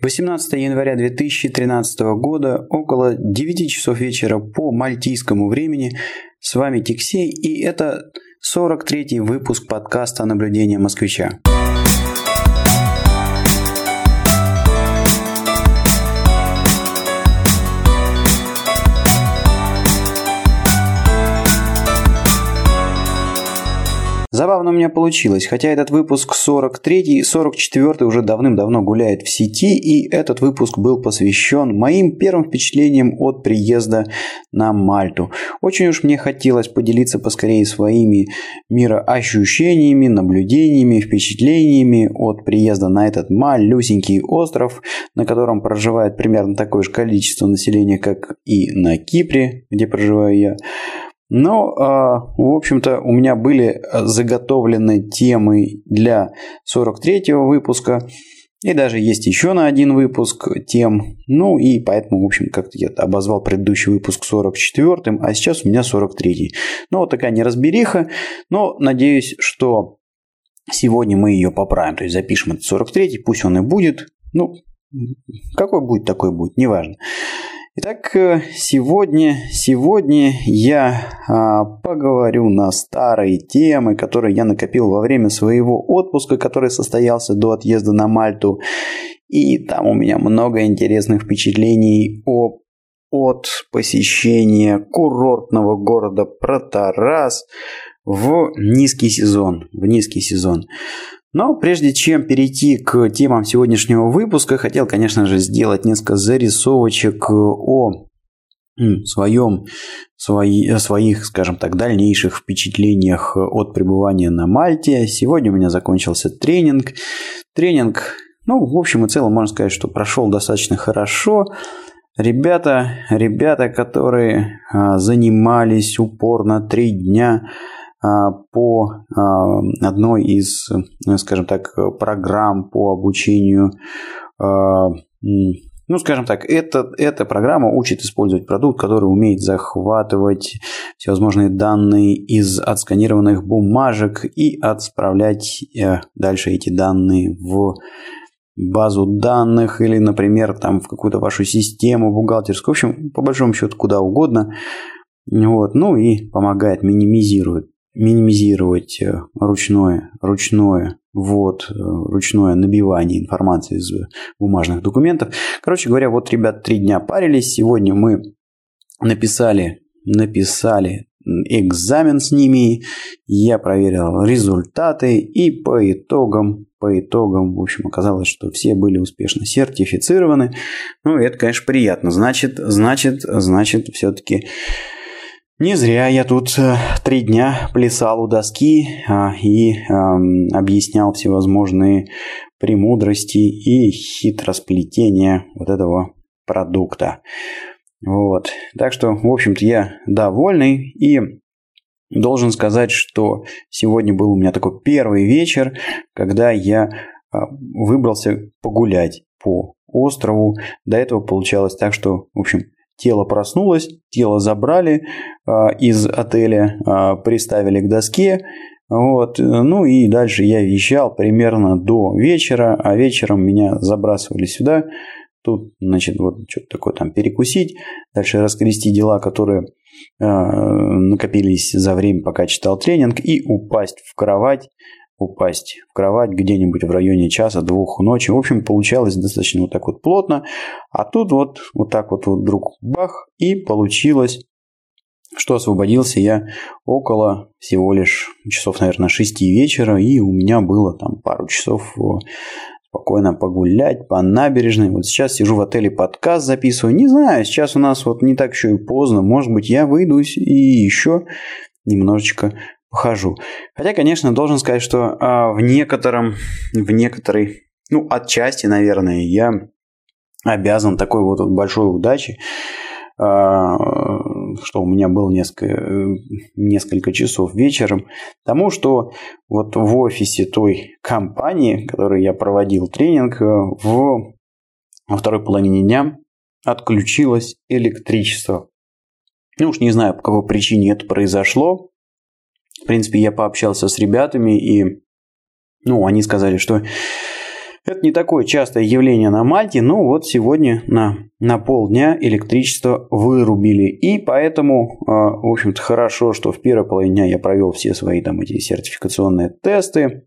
18 января 2013 года, около 9 часов вечера по мальтийскому времени. С вами Тиксей, и это 43-й выпуск подкаста «Наблюдение москвича». Забавно у меня получилось, хотя этот выпуск 43 и 44 уже давным-давно гуляет в сети, и этот выпуск был посвящен моим первым впечатлениям от приезда на Мальту. Очень уж мне хотелось поделиться поскорее своими мироощущениями, наблюдениями, впечатлениями от приезда на этот малюсенький остров, на котором проживает примерно такое же количество населения, как и на Кипре, где проживаю я. Но, а, в общем-то, у меня были заготовлены темы для 43-го выпуска. И даже есть еще на один выпуск тем. Ну и поэтому, в общем, как-то я обозвал предыдущий выпуск 44-м, а сейчас у меня 43-й. Ну вот такая неразбериха. Но надеюсь, что сегодня мы ее поправим. То есть запишем этот 43-й, пусть он и будет. Ну, какой будет, такой будет, неважно. Итак, э, сегодня, сегодня я а, поговорю на старые темы, которые я накопил во время своего отпуска, который состоялся до отъезда на Мальту. И там у меня много интересных впечатлений о, от посещения курортного города Протарас в низкий сезон. В низкий сезон. Но прежде чем перейти к темам сегодняшнего выпуска, хотел, конечно же, сделать несколько зарисовочек о своем, свои, своих, скажем так, дальнейших впечатлениях от пребывания на Мальте. Сегодня у меня закончился тренинг. Тренинг, ну, в общем и целом, можно сказать, что прошел достаточно хорошо. Ребята, ребята, которые а, занимались упорно три дня, по а, одной из, ну, скажем так, программ по обучению а, ну, скажем так, это, эта программа учит использовать продукт, который умеет захватывать всевозможные данные из отсканированных бумажек и отправлять э, дальше эти данные в базу данных или, например, там в какую-то вашу систему бухгалтерскую. В общем, по большому счету, куда угодно. Вот. Ну и помогает, минимизирует минимизировать э, ручное, ручное вот, э, ручное набивание информации из бумажных документов. Короче говоря, вот ребят три дня парились. Сегодня мы написали, написали экзамен с ними. Я проверил результаты и по итогам, по итогам, в общем, оказалось, что все были успешно сертифицированы. Ну, это, конечно, приятно. Значит, значит, значит, все-таки не зря я тут э, три дня плясал у доски а, и эм, объяснял всевозможные премудрости и хитросплетения вот этого продукта. Вот. Так что, в общем-то, я довольный и должен сказать, что сегодня был у меня такой первый вечер, когда я а, выбрался погулять по острову. До этого получалось так, что, в общем, Тело проснулось, тело забрали э, из отеля, э, приставили к доске. Вот. Ну и дальше я вещал примерно до вечера, а вечером меня забрасывали сюда. Тут, значит, вот что-то такое там перекусить, дальше раскрести дела, которые э, накопились за время, пока читал тренинг, и упасть в кровать упасть в кровать где-нибудь в районе часа-двух ночи. В общем, получалось достаточно вот так вот плотно. А тут вот, вот так вот, вдруг бах, и получилось, что освободился я около всего лишь часов, наверное, 6 вечера, и у меня было там пару часов спокойно погулять по набережной. Вот сейчас сижу в отеле, подкаст записываю. Не знаю, сейчас у нас вот не так еще и поздно. Может быть, я выйдусь и еще немножечко хожу. Хотя, конечно, должен сказать, что а, в некотором, в некоторой, ну, отчасти, наверное, я обязан такой вот большой удачи, а, что у меня было несколько, несколько часов вечером, тому, что вот в офисе той компании, которой я проводил тренинг, в, во второй половине дня отключилось электричество. Ну уж не знаю, по какой причине это произошло. В принципе, я пообщался с ребятами, и ну, они сказали, что Это не такое частое явление на Мальте, но вот сегодня на, на полдня электричество вырубили. И поэтому, а, в общем-то, хорошо, что в первой половине дня я провел все свои там эти сертификационные тесты.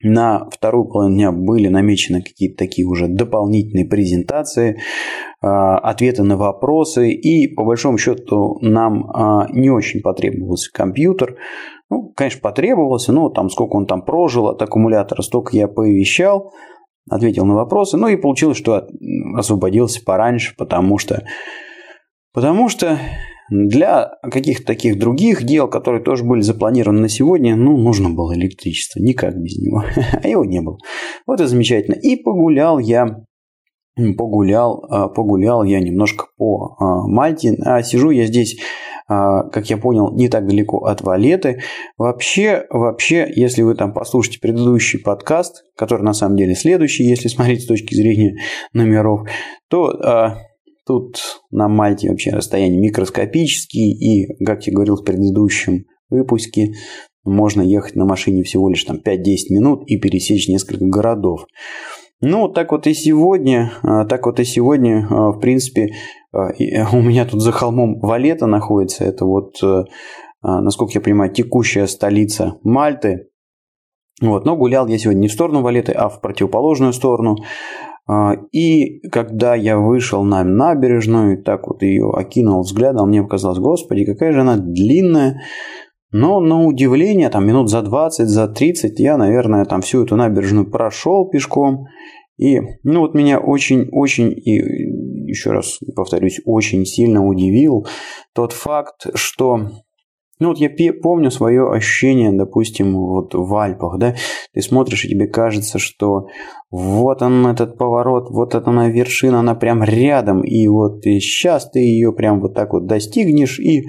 На вторую половину дня были намечены какие-то такие уже дополнительные презентации, а, ответы на вопросы. И по большому счету нам а, не очень потребовался компьютер. Ну, конечно, потребовался, но там сколько он там прожил от аккумулятора, столько я повещал, ответил на вопросы. Ну и получилось, что освободился пораньше, потому что, потому что для каких-то таких других дел, которые тоже были запланированы на сегодня, ну, нужно было электричество, никак без него. А его не было. Вот и замечательно. И погулял я погулял, а, погулял я немножко по а, Мальте. А сижу я здесь, а, как я понял, не так далеко от Валеты. Вообще, вообще, если вы там послушаете предыдущий подкаст, который на самом деле следующий, если смотреть с точки зрения номеров, то Тут на Мальте вообще расстояние микроскопические, и, как я говорил в предыдущем выпуске, можно ехать на машине всего лишь там 5-10 минут и пересечь несколько городов. Ну, так вот и сегодня, а, так вот и сегодня, а, в принципе, а, у меня тут за холмом Валета находится. Это вот, насколько я понимаю, текущая столица Мальты. Вот, но гулял я сегодня не в сторону Валеты, а в противоположную сторону. А, и когда я вышел на набережную, так вот ее окинул взглядом, мне показалось, господи, какая же она длинная. Но на удивление, там минут за 20, за 30 я, наверное, там всю эту набережную прошел пешком. И, ну вот меня очень-очень, и еще раз повторюсь, очень сильно удивил тот факт, что ну вот я помню свое ощущение, допустим, вот в Альпах, да, ты смотришь, и тебе кажется, что вот он этот поворот, вот эта она вершина, она прям рядом, и вот и сейчас ты ее прям вот так вот достигнешь и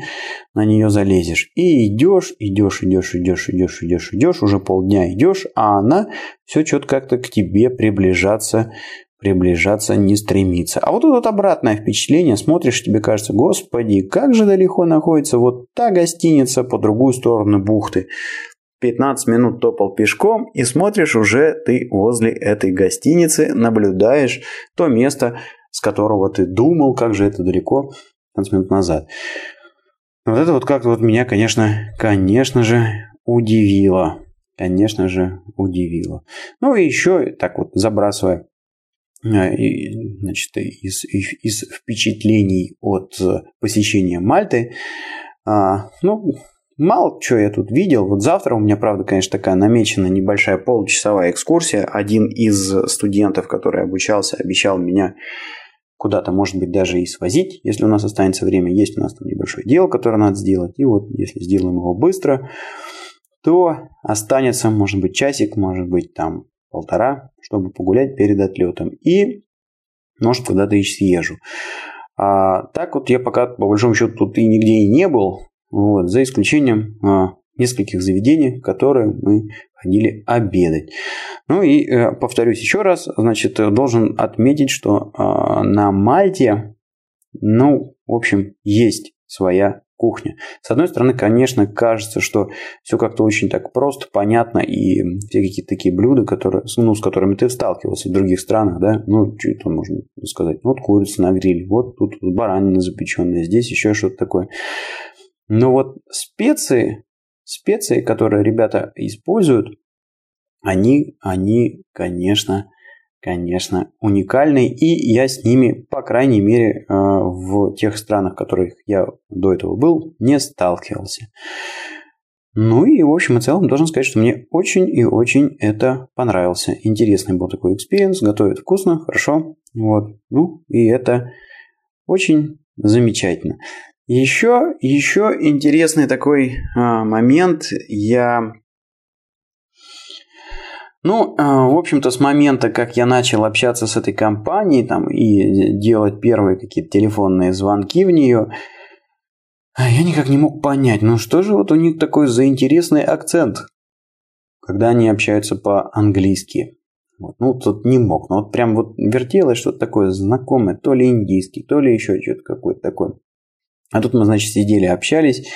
на нее залезешь. И идешь, идешь, идешь, идешь, идешь, идешь, идешь, уже полдня идешь, а она все что-то как-то к тебе приближаться приближаться не стремится. А вот тут вот обратное впечатление, смотришь, тебе кажется, господи, как же далеко находится вот та гостиница по другую сторону бухты. 15 минут топал пешком и смотришь, уже ты возле этой гостиницы наблюдаешь то место, с которого ты думал, как же это далеко 15 минут назад. Вот это вот как-то вот меня, конечно, конечно же, удивило. Конечно же, удивило. Ну и еще, так вот, забрасывая значит, из, из впечатлений от э, посещения Мальты. А, ну, мало что я тут видел. Вот завтра у меня, правда, конечно, такая намечена небольшая получасовая экскурсия. Один из студентов, который обучался, обещал меня куда-то, может быть, даже и свозить, если у нас останется время. Есть у нас там небольшое дело, которое надо сделать. И вот, если сделаем его быстро, то останется, может быть, часик, может быть, там полтора, чтобы погулять перед отлетом. И, может, куда-то и съезжу. А так вот я пока, по большому счету, тут и нигде и не был. Вот, за исключением а, нескольких заведений, в которые мы ходили обедать. Ну и э, повторюсь еще раз, значит, должен отметить, что э, на Мальте, ну, в общем, есть своя кухня. С одной стороны, конечно, кажется, что все как-то очень так просто, понятно, и все какие-то такие блюда, которые, ну, с которыми ты сталкивался в других странах, да, ну, что это можно сказать, вот курица на гриле, вот тут баранина запеченная, здесь еще что-то такое. Но вот специи, специи, которые ребята используют, они, они, конечно, конечно, уникальные, и я с ними, по крайней мере, э, в тех странах, в которых я до этого был, не сталкивался. Ну и, в общем и целом, должен сказать, что мне очень и очень это понравился. Интересный был такой experience, готовят вкусно, хорошо. Вот. Ну, и это очень замечательно. Еще, еще интересный такой а, момент. Я ну, а, в общем-то, с момента, как я начал общаться с этой компанией там, и делать первые какие-то телефонные звонки в нее, я никак не мог понять, ну что же вот у них такой за интересный акцент, когда они общаются по-английски. Вот. Ну, тут не мог. Но вот прям вот вертелось что-то такое знакомое, то ли индийский, то ли еще что-то какое-то такое. А тут мы, значит, сидели, общались.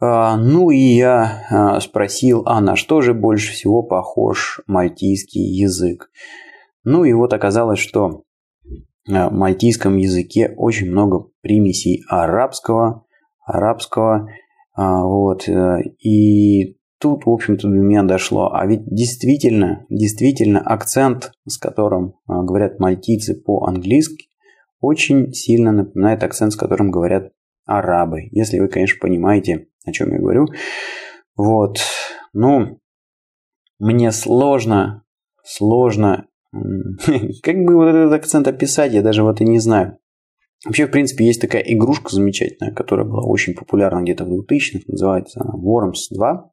А, ну и я а, спросил, а на что же больше всего похож мальтийский язык? Ну и вот оказалось, что в мальтийском языке очень много примесей арабского, арабского, вот, и тут, в общем-то, до меня дошло. А ведь действительно, действительно акцент, с которым говорят мальтийцы по-английски, очень сильно напоминает акцент, с которым говорят арабы. Если вы, конечно, понимаете, о чем я говорю. Вот. Ну, мне сложно, сложно, как бы вот этот акцент описать, я даже вот и не знаю. Вообще, в принципе, есть такая игрушка замечательная, которая была очень популярна где-то в 2000-х, называется она Worms 2.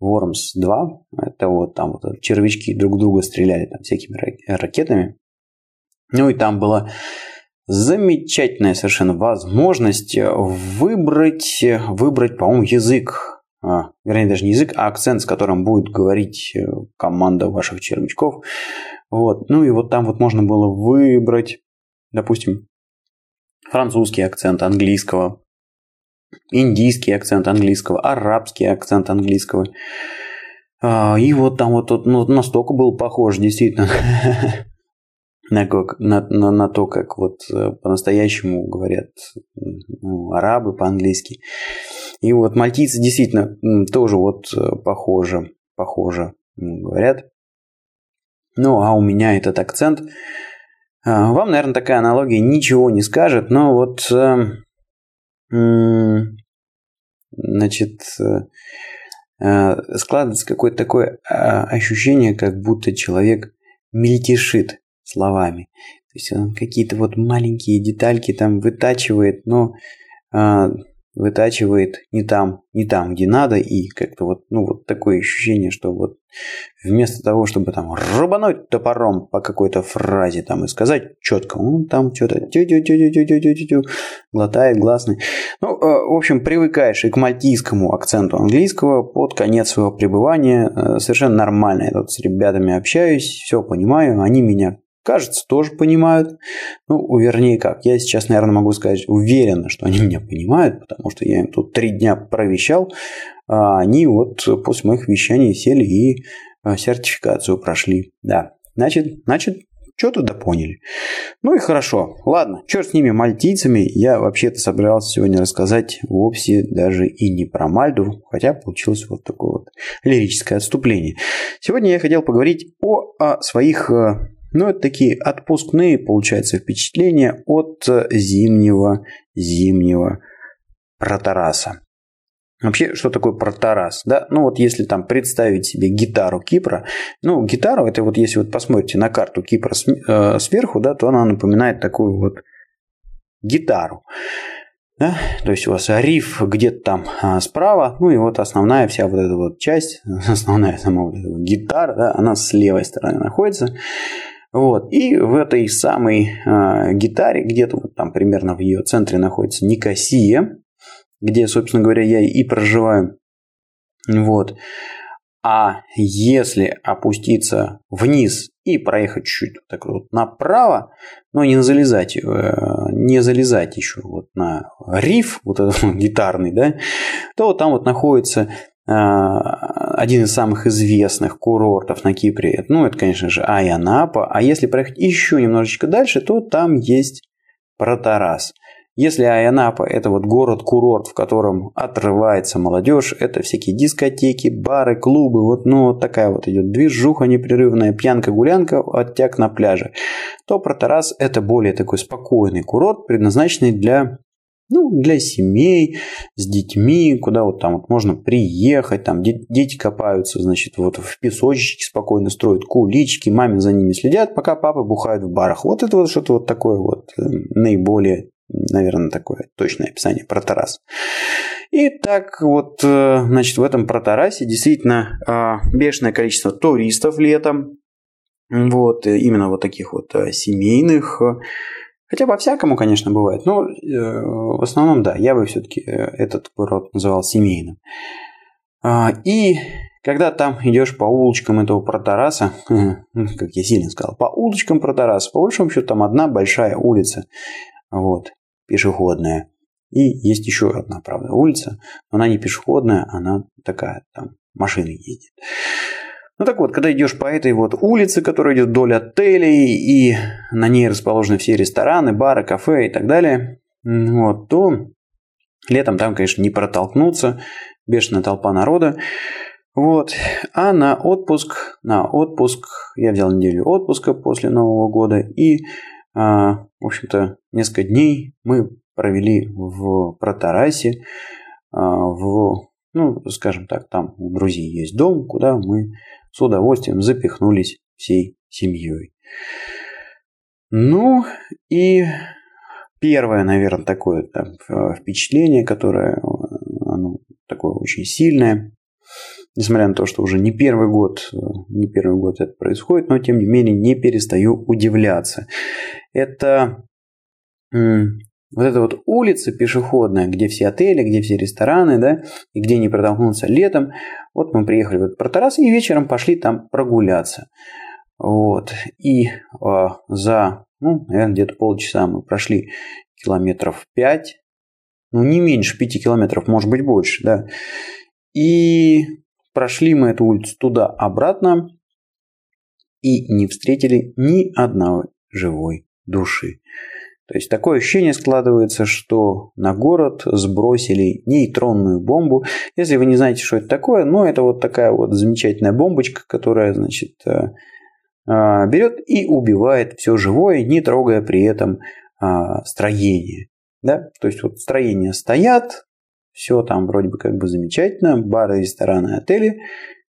Worms 2, это вот там вот червячки друг друга стреляли там всякими ракетами. Ну и там была замечательная совершенно возможность выбрать, выбрать, по-моему, язык. А, вернее, даже не язык, а акцент, с которым будет говорить э, команда ваших червячков. Вот. Ну и вот там вот можно было выбрать, допустим, французский акцент английского, индийский акцент английского, арабский акцент английского. А, и вот там вот ну, настолько был похож, действительно, на, на, на, то, как вот э, по-настоящему говорят ну, арабы по-английски. И вот мальтийцы действительно тоже вот э, похоже, похоже говорят. Ну, а у меня этот акцент. А, вам, наверное, такая аналогия ничего не скажет, но вот, э, значит, складывается какое-то такое а, ощущение, как будто человек мельтешит словами. То есть он какие-то вот маленькие детальки там вытачивает, но э, вытачивает не там, не там, где надо, и как-то вот, ну, вот такое ощущение, что вот вместо того, чтобы там рубануть топором по какой-то фразе там и сказать четко, он там что-то глотает гласный. Ну, в общем, привыкаешь и к мальтийскому акценту английского под конец своего пребывания. Совершенно нормально. Я тут с ребятами общаюсь, все понимаю, они меня кажется, тоже понимают. Ну, вернее как, я сейчас, наверное, могу сказать уверенно, что они меня понимают, потому что я им тут три дня провещал, а они вот после моих вещаний сели и а, сертификацию прошли. Да, значит, значит, что-то да поняли. Ну и хорошо. Ладно, черт с ними, мальтийцами. Я вообще-то собирался сегодня рассказать вовсе даже и не про Мальду, хотя получилось вот такое вот лирическое отступление. Сегодня я хотел поговорить о, о своих э, ну, это такие отпускные, получается, впечатления от зимнего, зимнего протараса. Вообще, что такое протарас? Да? Ну, вот если там представить себе гитару Кипра, ну, гитару, это вот если вот посмотрите на карту Кипра э, сверху, да, то она напоминает такую вот гитару. Да? То есть у вас риф где-то там а, справа, ну и вот основная вся вот эта вот часть, основная сама вот эта гитара, да, она с левой стороны находится. Вот. И в этой самой э, гитаре, где-то вот там примерно в ее центре находится Никосия, где, собственно говоря, я и проживаю. Вот. А если опуститься вниз и проехать чуть-чуть так вот направо, но не залезать, э, не залезать еще вот на риф, вот этот гитарный, да, то вот там вот находится один из самых известных курортов на Кипре, ну, это, конечно же, Айанапа. А если проехать еще немножечко дальше, то там есть Протарас. Если Айанапа – это вот город-курорт, в котором отрывается молодежь, это всякие дискотеки, бары, клубы, вот, ну, вот такая вот идет движуха непрерывная, пьянка-гулянка, оттяг на пляже, то Протарас – это более такой спокойный курорт, предназначенный для ну, для семей, с детьми, куда вот там вот можно приехать, там дети копаются, значит, вот в песочечке спокойно строят кулички, маме за ними следят, пока папа бухает в барах. Вот это вот что-то вот такое вот э, наиболее, наверное, такое точное описание про Тарас. И так вот, э, значит, в этом Протарасе действительно а, бешеное количество туристов летом, вот, э, именно вот таких вот семейных, Хотя по-всякому, конечно, бывает. Но э, в основном, да, я бы все-таки э, этот курорт называл семейным. А, и когда там идешь по улочкам этого Протараса, как я сильно сказал, по улочкам Протараса, по большому счету там одна большая улица, вот, пешеходная. И есть еще одна, правда, улица, но она не пешеходная, она такая, там машины ездят. Ну так вот, когда идешь по этой вот улице, которая идет вдоль отелей, и на ней расположены все рестораны, бары, кафе и так далее, вот, то летом там, конечно, не протолкнуться, бешеная толпа народа. Вот. А на отпуск, на отпуск, я взял неделю отпуска после Нового года, и, а, в общем-то, несколько дней мы провели в Протарасе, а, в, ну, скажем так, там у друзей есть дом, куда мы с удовольствием запихнулись всей семьей. Ну и первое, наверное, такое там, впечатление, которое оно такое очень сильное, несмотря на то, что уже не первый год, э, не первый год это происходит, но тем не менее не перестаю удивляться. Это вот эта вот улица пешеходная, где все отели, где все рестораны, да, и где не протолкнуться летом. Вот мы приехали в этот Протарас и вечером пошли там прогуляться. Вот. И э, за, ну, наверное, где-то полчаса мы прошли километров 5, ну, не меньше 5 километров, может быть, больше, да. И Прошли мы эту улицу туда-обратно и не встретили ни одной живой души. То есть такое ощущение складывается, что на город сбросили нейтронную бомбу. Если вы не знаете, что это такое, ну это вот такая вот замечательная бомбочка, которая, значит, э, э, берет и убивает все живое, не трогая при этом а, строение. Да? То есть вот строения стоят, все там вроде бы как бы замечательно, бары, рестораны, отели,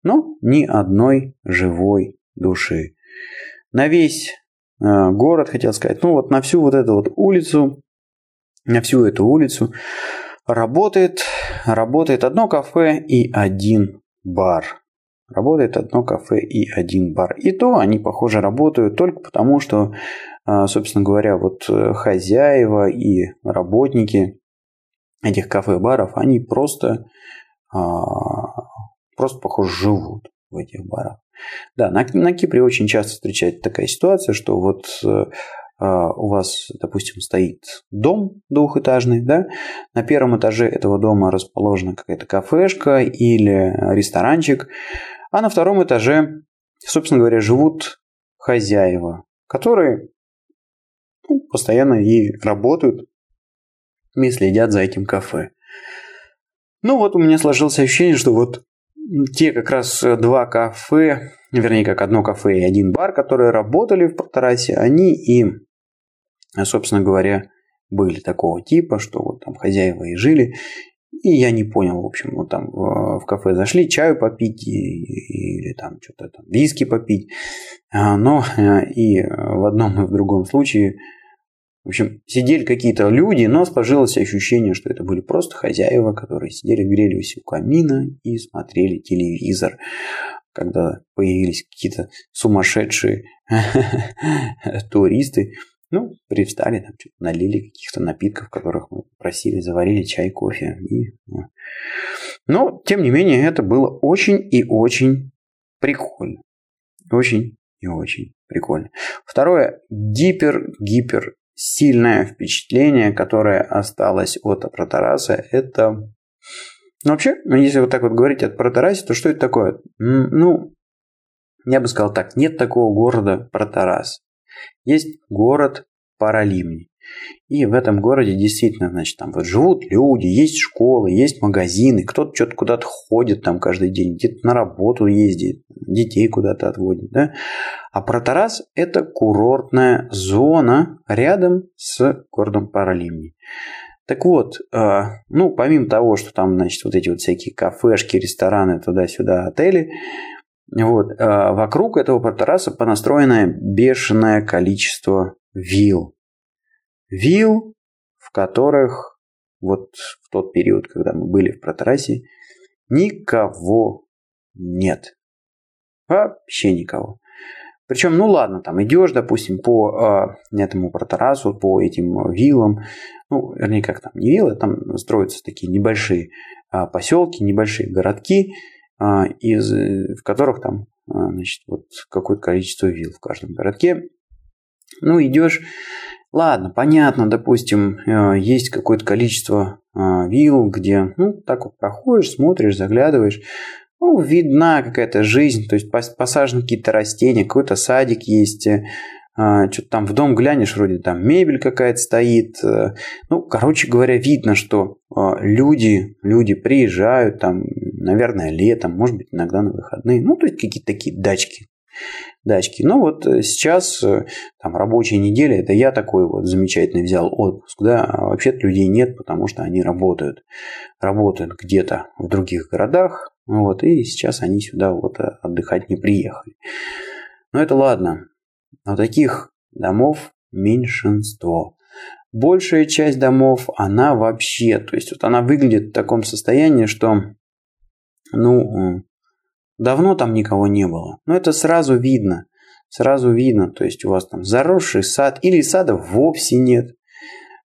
но ни одной живой души. На весь город, хотел сказать, ну вот на всю вот эту вот улицу, на всю эту улицу работает, работает одно кафе и один бар. Работает одно кафе и один бар. И то они, похоже, работают только потому, что, э, собственно говоря, вот э, хозяева и работники этих кафе-баров, они просто, а, просто, похоже, живут в этих барах. Да, на, на Кипре очень часто встречается такая ситуация, что вот э, а, у вас, допустим, стоит дом двухэтажный, да, на первом этаже этого дома расположена какая-то кафешка или ресторанчик, а на втором этаже, собственно говоря, живут хозяева, которые ну, постоянно и работают и следят за этим кафе. Ну вот у меня сложилось ощущение, что вот те как раз два кафе, вернее, как одно кафе и один бар, которые работали в Протарасе, они и, собственно говоря, были такого типа, что вот там хозяева и жили. И я не понял, в общем, вот там в кафе зашли чаю попить или там что-то там виски попить. А, но э, и в одном и в другом случае в общем, сидели какие-то люди, но сложилось ощущение, что это были просто хозяева, которые сидели, грелись у камина и смотрели телевизор. Когда появились какие-то сумасшедшие туристы, ну, привстали, там, налили каких-то напитков, которых мы просили, заварили чай, кофе. И... Но, тем не менее, это было очень и очень прикольно. Очень и очень прикольно. Второе. Гипер-гипер сильное впечатление, которое осталось от Протараса, это... Ну, вообще, ну, если вот так вот говорить от Протарасе, то что это такое? Ну, я бы сказал так, нет такого города Протарас. Есть город Паралимни. И в этом городе действительно, значит, там вот живут люди, есть школы, есть магазины, кто-то что-то куда-то ходит там каждый день, где-то на работу ездит, детей куда-то отводит, да. А Протарас – это курортная зона рядом с городом Паралимни. Так вот, а, ну, помимо того, что там, значит, вот эти вот всякие кафешки, рестораны, туда-сюда, отели, вот, а, вокруг этого Протараса понастроено бешеное количество вилл вилл, в которых вот в тот период, когда мы были в Протрасе, никого нет. Вообще никого. Причем, ну ладно, там идешь, допустим, по э, этому Протарасу, по этим виллам, ну, вернее, как там, не виллы, там строятся такие небольшие э, поселки, небольшие городки, э, из, в которых там, э, значит, вот какое-то количество вилл в каждом городке. Ну, идешь, Ладно, понятно, допустим, э, есть какое-то количество э, вилл, где, ну, так вот проходишь, смотришь, заглядываешь. ну, видна какая-то жизнь, то есть посажены какие-то растения, какой-то садик есть, а, что-то там в дом глянешь, вроде там мебель какая-то стоит. Э, ну, короче говоря, видно, что люди, люди приезжают там, наверное, летом, может быть, иногда на выходные. Ну, то есть какие-то такие дачки. Дачки. Ну, вот э, сейчас э, там рабочая неделя, это я такой вот замечательный взял отпуск, да, а вообще-то людей нет, потому что они работают. Работают где-то в других городах, вот, и сейчас они сюда вот отдыхать не приехали. Но это ладно. Но таких домов меньшинство. Большая часть домов, она вообще, то есть вот она выглядит в таком состоянии, что, ну, давно там никого не было. Но это сразу видно. Сразу видно, то есть у вас там заросший сад или сада вовсе нет.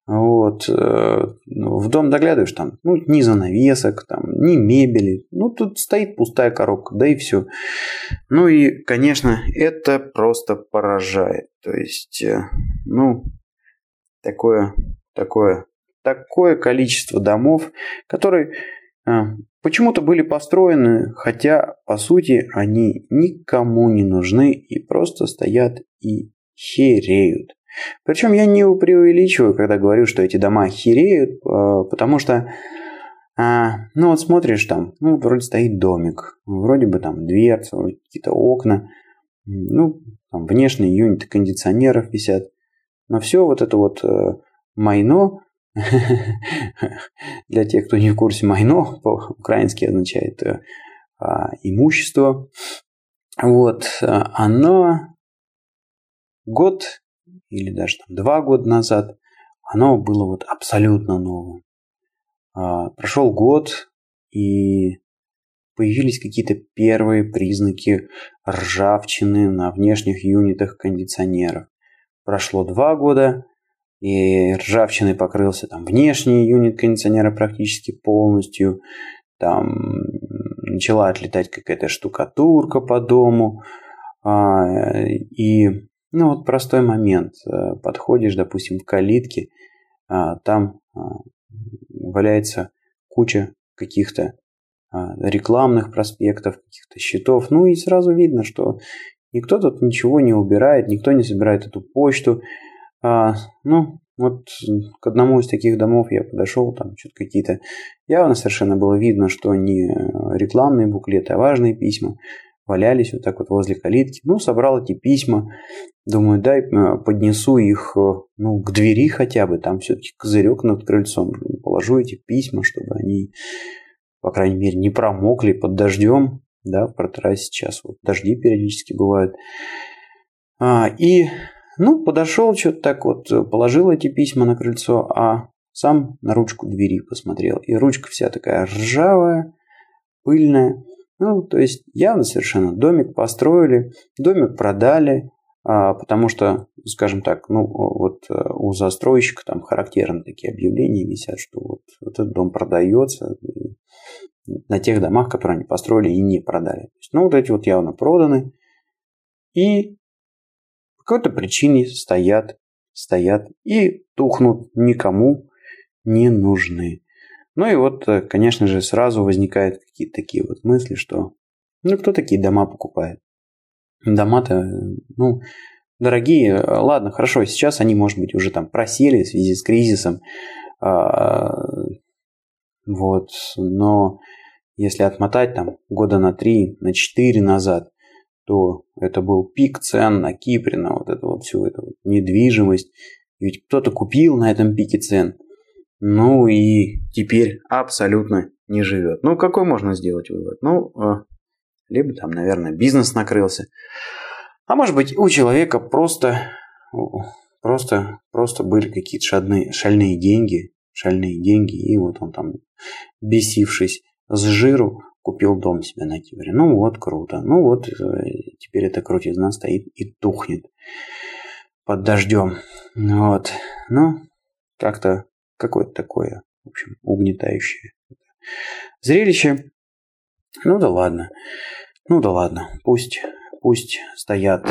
Вот. Э, ну, в дом доглядываешь, там ну, ни занавесок, там, ни мебели. Ну, тут стоит пустая коробка, да и все. Ну и, конечно, это просто поражает. То есть, э, ну, такое, такое, такое количество домов, которые почему-то были построены, хотя, по сути, они никому не нужны и просто стоят и хереют. Причем я не преувеличиваю, когда говорю, что эти дома хереют, а, потому что, а, ну вот смотришь там, ну вроде стоит домик, вроде бы там дверца, какие-то окна, ну там внешние юниты кондиционеров висят, но все вот это вот э, майно, для тех, кто не в курсе, майно по-украински означает э, а, имущество, вот, э, оно год или даже там, два года назад, оно было вот абсолютно новым. А, прошел год, и появились какие-то первые признаки ржавчины на внешних юнитах кондиционеров. Прошло два года, и ржавчиной покрылся там внешний юнит кондиционера практически полностью. Там начала отлетать какая-то штукатурка по дому. А, и ну вот простой момент. Э, подходишь, допустим, к калитке, а, там а, валяется куча каких-то рекламных проспектов, каких-то счетов. Ну и сразу видно, что никто тут ничего не убирает, никто не собирает эту почту. Ну, вот к одному из таких домов я подошел, там что-то какие-то... Явно совершенно было видно, что не рекламные буклеты, а важные письма валялись вот так вот возле калитки. Ну, собрал эти письма. Думаю, дай э, поднесу их э, ну, к двери хотя бы. Там все-таки козырек над крыльцом. Положу эти письма, чтобы они, по крайней мере, не промокли под дождем. Да, в протрасе сейчас вот дожди периодически бывают. А, и, ну, подошел что-то так вот, положил эти письма на крыльцо, а сам на ручку двери посмотрел. И ручка вся такая ржавая, пыльная. Ну, то есть явно совершенно домик построили, домик продали, а, потому что, скажем так, ну вот э, у застройщика там характерны такие объявления висят, что вот этот дом продается на тех домах, которые они построили и не продали. есть, ну вот эти вот явно проданы и какой-то причине стоят, стоят и тухнут, никому не нужны. Ну и вот, э, конечно же, сразу возникают какие-то такие вот мысли, что ну кто такие дома покупает? Дома-то, ну, дорогие, ладно, хорошо, сейчас они, может быть, уже там просели в связи с кризисом, а, вот, но если отмотать там года на три, на четыре назад, то это был пик цен на Кипре, на вот эту вот всю эту вот недвижимость. Ведь кто-то купил на этом пике цен, ну и теперь абсолютно не живет. Ну, какой можно сделать вывод? Ну, а, либо там, наверное, бизнес накрылся. А может быть, у человека просто, просто, просто были какие-то шальные, шальные деньги, шальные деньги, и вот он там, бесившись с жиру, купил дом себе на Кипре. Ну вот, круто. Ну вот, э, теперь эта крутизна стоит и тухнет под дождем. Вот. Ну, как-то какое-то такое, в общем, угнетающее зрелище. Ну да ладно. Ну да ладно. Пусть, пусть стоят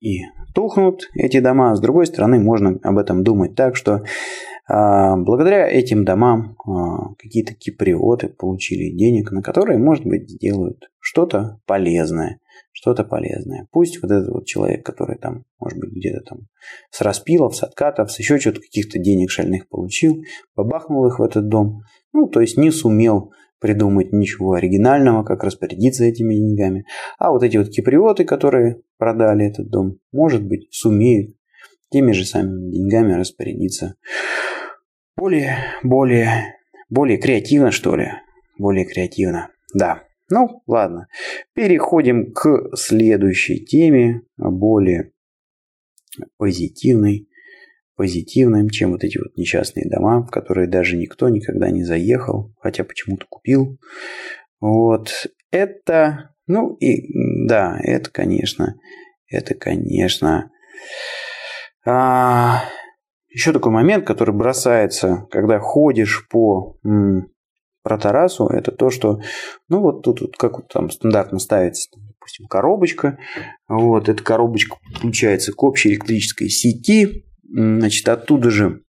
и тухнут эти дома. С другой стороны, можно об этом думать так, что благодаря этим домам а, какие-то киприоты получили денег, на которые, может быть, сделают что-то полезное. Что-то полезное. Пусть вот этот вот человек, который там, может быть, где-то там с распилов, с откатов, с еще что-то каких-то денег шальных получил, побахнул их в этот дом, ну, то есть не сумел придумать ничего оригинального, как распорядиться этими деньгами. А вот эти вот киприоты, которые продали этот дом, может быть, сумеют теми же самыми деньгами распорядиться более, более, более креативно, что ли. Более креативно. Да. Ну, ладно. Переходим к следующей теме, более позитивной, позитивным, чем вот эти вот несчастные дома, в которые даже никто никогда не заехал, хотя почему-то купил. Вот. Это, ну и да, это, конечно, это, конечно, а, еще такой момент, который бросается, когда ходишь по про Тарасу, это то, что, ну вот тут, вот, как вот там стандартно ставится, допустим, коробочка, вот эта коробочка подключается к общей электрической сети, значит, оттуда же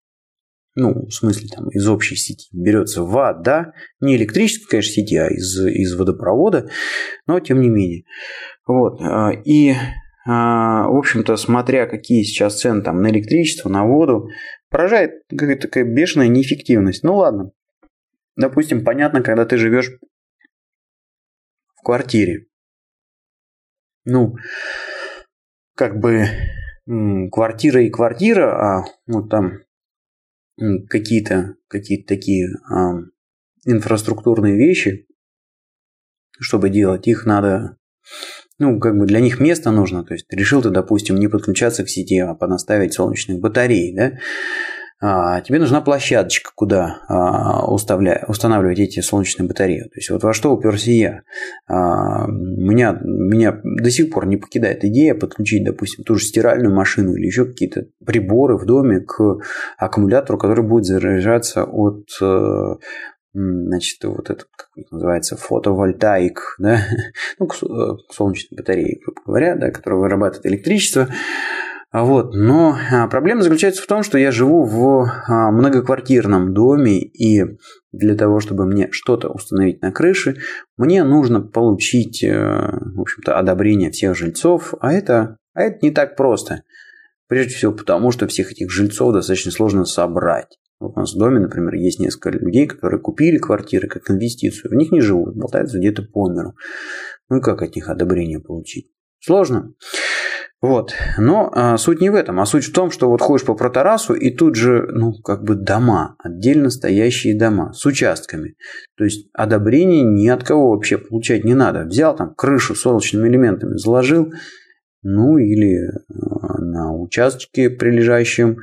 ну, в смысле, там, из общей сети берется вода, не электрической, конечно, сети, а из, из водопровода, но тем не менее. Вот, а, и в общем-то, смотря какие сейчас цены там на электричество, на воду, поражает какая-то такая бешеная неэффективность. Ну ладно, допустим, понятно, когда ты живешь в квартире. Ну, как бы квартира и квартира, а вот там какие-то какие такие а, инфраструктурные вещи, чтобы делать, их надо ну, как бы для них место нужно. То есть решил ты, допустим, не подключаться к сети, а понаставить солнечных батарей, да? А, тебе нужна площадочка, куда а, устанавливать эти солнечные батареи. То есть вот во что уперся я. А, меня, меня до сих пор не покидает идея подключить, допустим, ту же стиральную машину или еще какие-то приборы в доме к аккумулятору, который будет заряжаться от э, значит, вот это, как называется, фотовольтаик, да, ну, э, солнечной батарее, грубо говоря, да, которая вырабатывает электричество. Вот. Но а, проблема заключается в том, что я живу в а, многоквартирном доме, и для того, чтобы мне что-то установить на крыше, мне нужно получить, э, в общем-то, одобрение всех жильцов, а это, а это не так просто. Прежде всего потому, что всех этих жильцов достаточно сложно собрать. Вот у нас в доме, например, есть несколько людей, которые купили квартиры как инвестицию. В них не живут, болтаются где-то по миру. Ну и как от них одобрение получить? Сложно. Вот. Но а, суть не в этом, а суть в том, что вот ходишь по протарасу и тут же, ну, как бы дома, отдельно стоящие дома с участками. То есть одобрение ни от кого вообще получать не надо. Взял там крышу солнечными элементами, заложил, ну или а, на участке прилежащем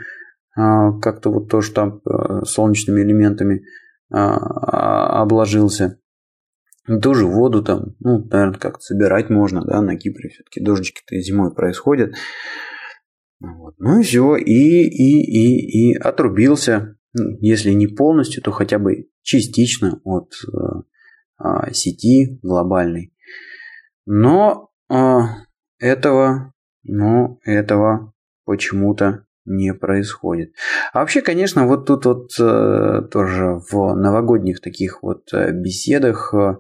как-то вот тоже там э, солнечными элементами а, а, обложился. Тоже воду там, ну, наверное, как-то собирать можно, да, на Кипре все-таки дождички-то зимой происходят. Вот. Ну и все, и, и, и, и отрубился, если не полностью, то хотя бы частично от э, сети глобальной. Но э, этого, но этого почему-то не происходит. А вообще, конечно, вот тут вот э, тоже в новогодних таких вот э, беседах э,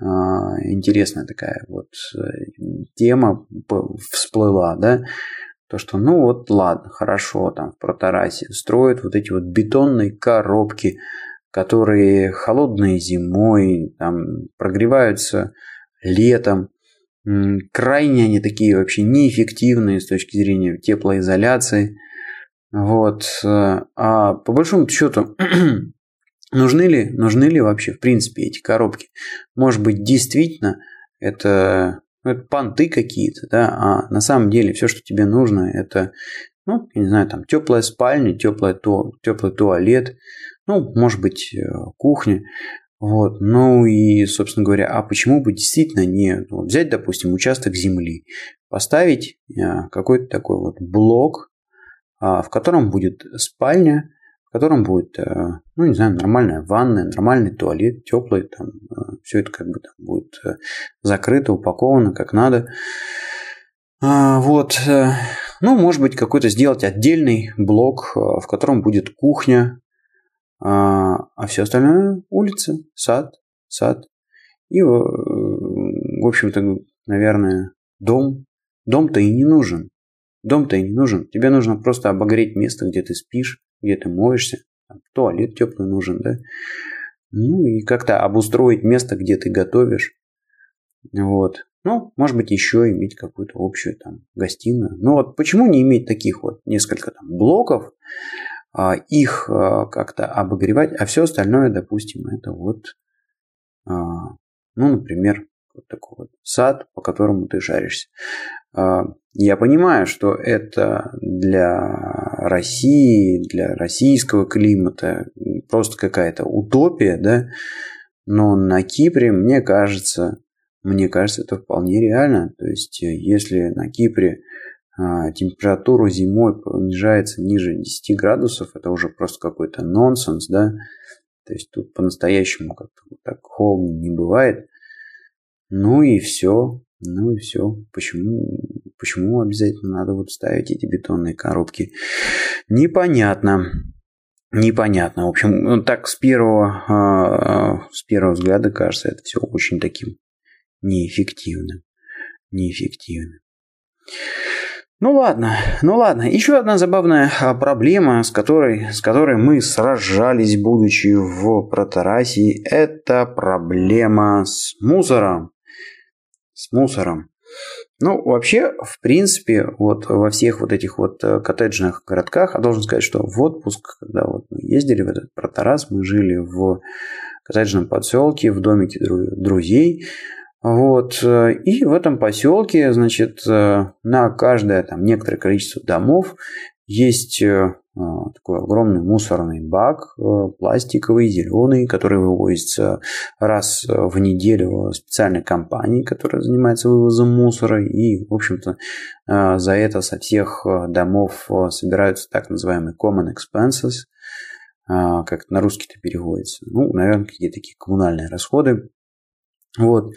интересная такая вот тема всплыла, да, то, что ну вот ладно, хорошо, там в протарасе строят вот эти вот бетонные коробки, которые холодные зимой, там прогреваются летом, крайне они такие вообще неэффективные с точки зрения теплоизоляции. Вот. Э, а по большому счету, нужны ли, нужны ли вообще в принципе эти коробки? Может быть, действительно это, ну, это понты какие-то, да, а на самом деле все, что тебе нужно, это, ну, я не знаю, там теплая спальня, теплая ту, теплый туалет, ну, может быть, э, кухня. Вот. Ну и, собственно говоря, а почему бы действительно не вот, взять, допустим, участок земли, поставить э, какой-то такой вот блок, в котором будет спальня, в котором будет, э, ну, не знаю, нормальная ванная, нормальный туалет, теплый, там, э, все это как бы там будет э, закрыто, упаковано как надо. А, вот, ну, может быть, какой-то сделать отдельный блок, в котором будет кухня, а, а все остальное улица, сад, сад. И, в общем-то, наверное, дом. Дом-то и не нужен. Дом-то и не нужен. Тебе нужно просто обогреть место, где ты спишь, где ты моешься. Там, туалет теплый нужен, да? Ну и как-то обустроить место, где ты готовишь. Вот. Ну, может быть, еще иметь какую-то общую там гостиную. Ну вот почему не иметь таких вот несколько там блоков, а, их а, как-то обогревать, а все остальное, допустим, это вот, а, ну, например, вот такой вот сад, по которому ты жаришься. Я понимаю, что это для России, для российского климата просто какая-то утопия, да, но на Кипре, мне кажется, мне кажется, это вполне реально. То есть, если на Кипре а, температура зимой понижается ниже 10 градусов, это уже просто какой-то нонсенс, да. То есть тут по-настоящему как-то так холодно не бывает. Ну и все. Ну и все. Почему, почему обязательно надо вот ставить эти бетонные коробки? Непонятно. Непонятно. В общем, ну, так с первого, а, с первого взгляда кажется это все очень таким неэффективным. Неэффективным. Ну ладно, ну ладно. Еще одна забавная а, проблема, с которой, с которой мы сражались, будучи в Протарасе, это проблема с мусором. С мусором. Ну, вообще, в принципе, вот во всех вот этих вот э, коттеджных городках, а должен сказать, что в отпуск, когда вот мы ездили в этот Протарас, мы жили в коттеджном поселке, в домике друзей, вот. Э, и в этом поселке, значит, э, на каждое там некоторое количество домов есть э, такой огромный мусорный бак, пластиковый, зеленый, который вывозится раз в неделю специальной компании, которая занимается вывозом мусора. И, в общем-то, за это со всех домов собираются так называемые common expenses, как на русский-то переводится. Ну, наверное, какие-то такие коммунальные расходы. Вот.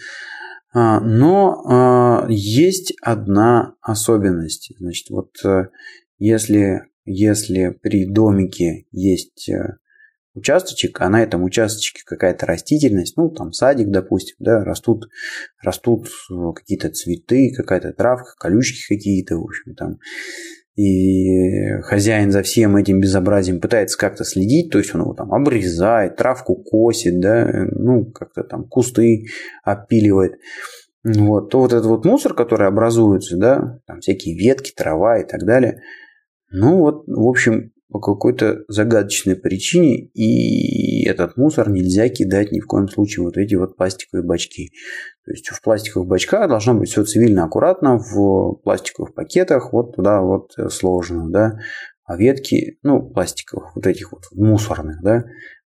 Но есть одна особенность. Значит, вот э, если, если при домике есть э, участочек, а на этом участочке какая-то растительность, ну, там садик, допустим, да, растут, растут э, какие-то цветы, какая-то травка, колючки какие-то, в общем, там и хозяин за всем этим безобразием пытается как-то следить, то есть он его там обрезает, травку косит, да, ну, как-то там кусты опиливает. Вот, то вот этот вот мусор, который образуется, да, там всякие ветки, трава и так далее, ну вот, в общем, по какой-то загадочной причине, и этот мусор нельзя кидать ни в коем случае вот эти вот пластиковые бачки. То есть в пластиковых бачках должно быть все цивильно аккуратно, в пластиковых пакетах вот туда вот сложено, да, а ветки, ну, пластиковых, вот этих вот мусорных, да,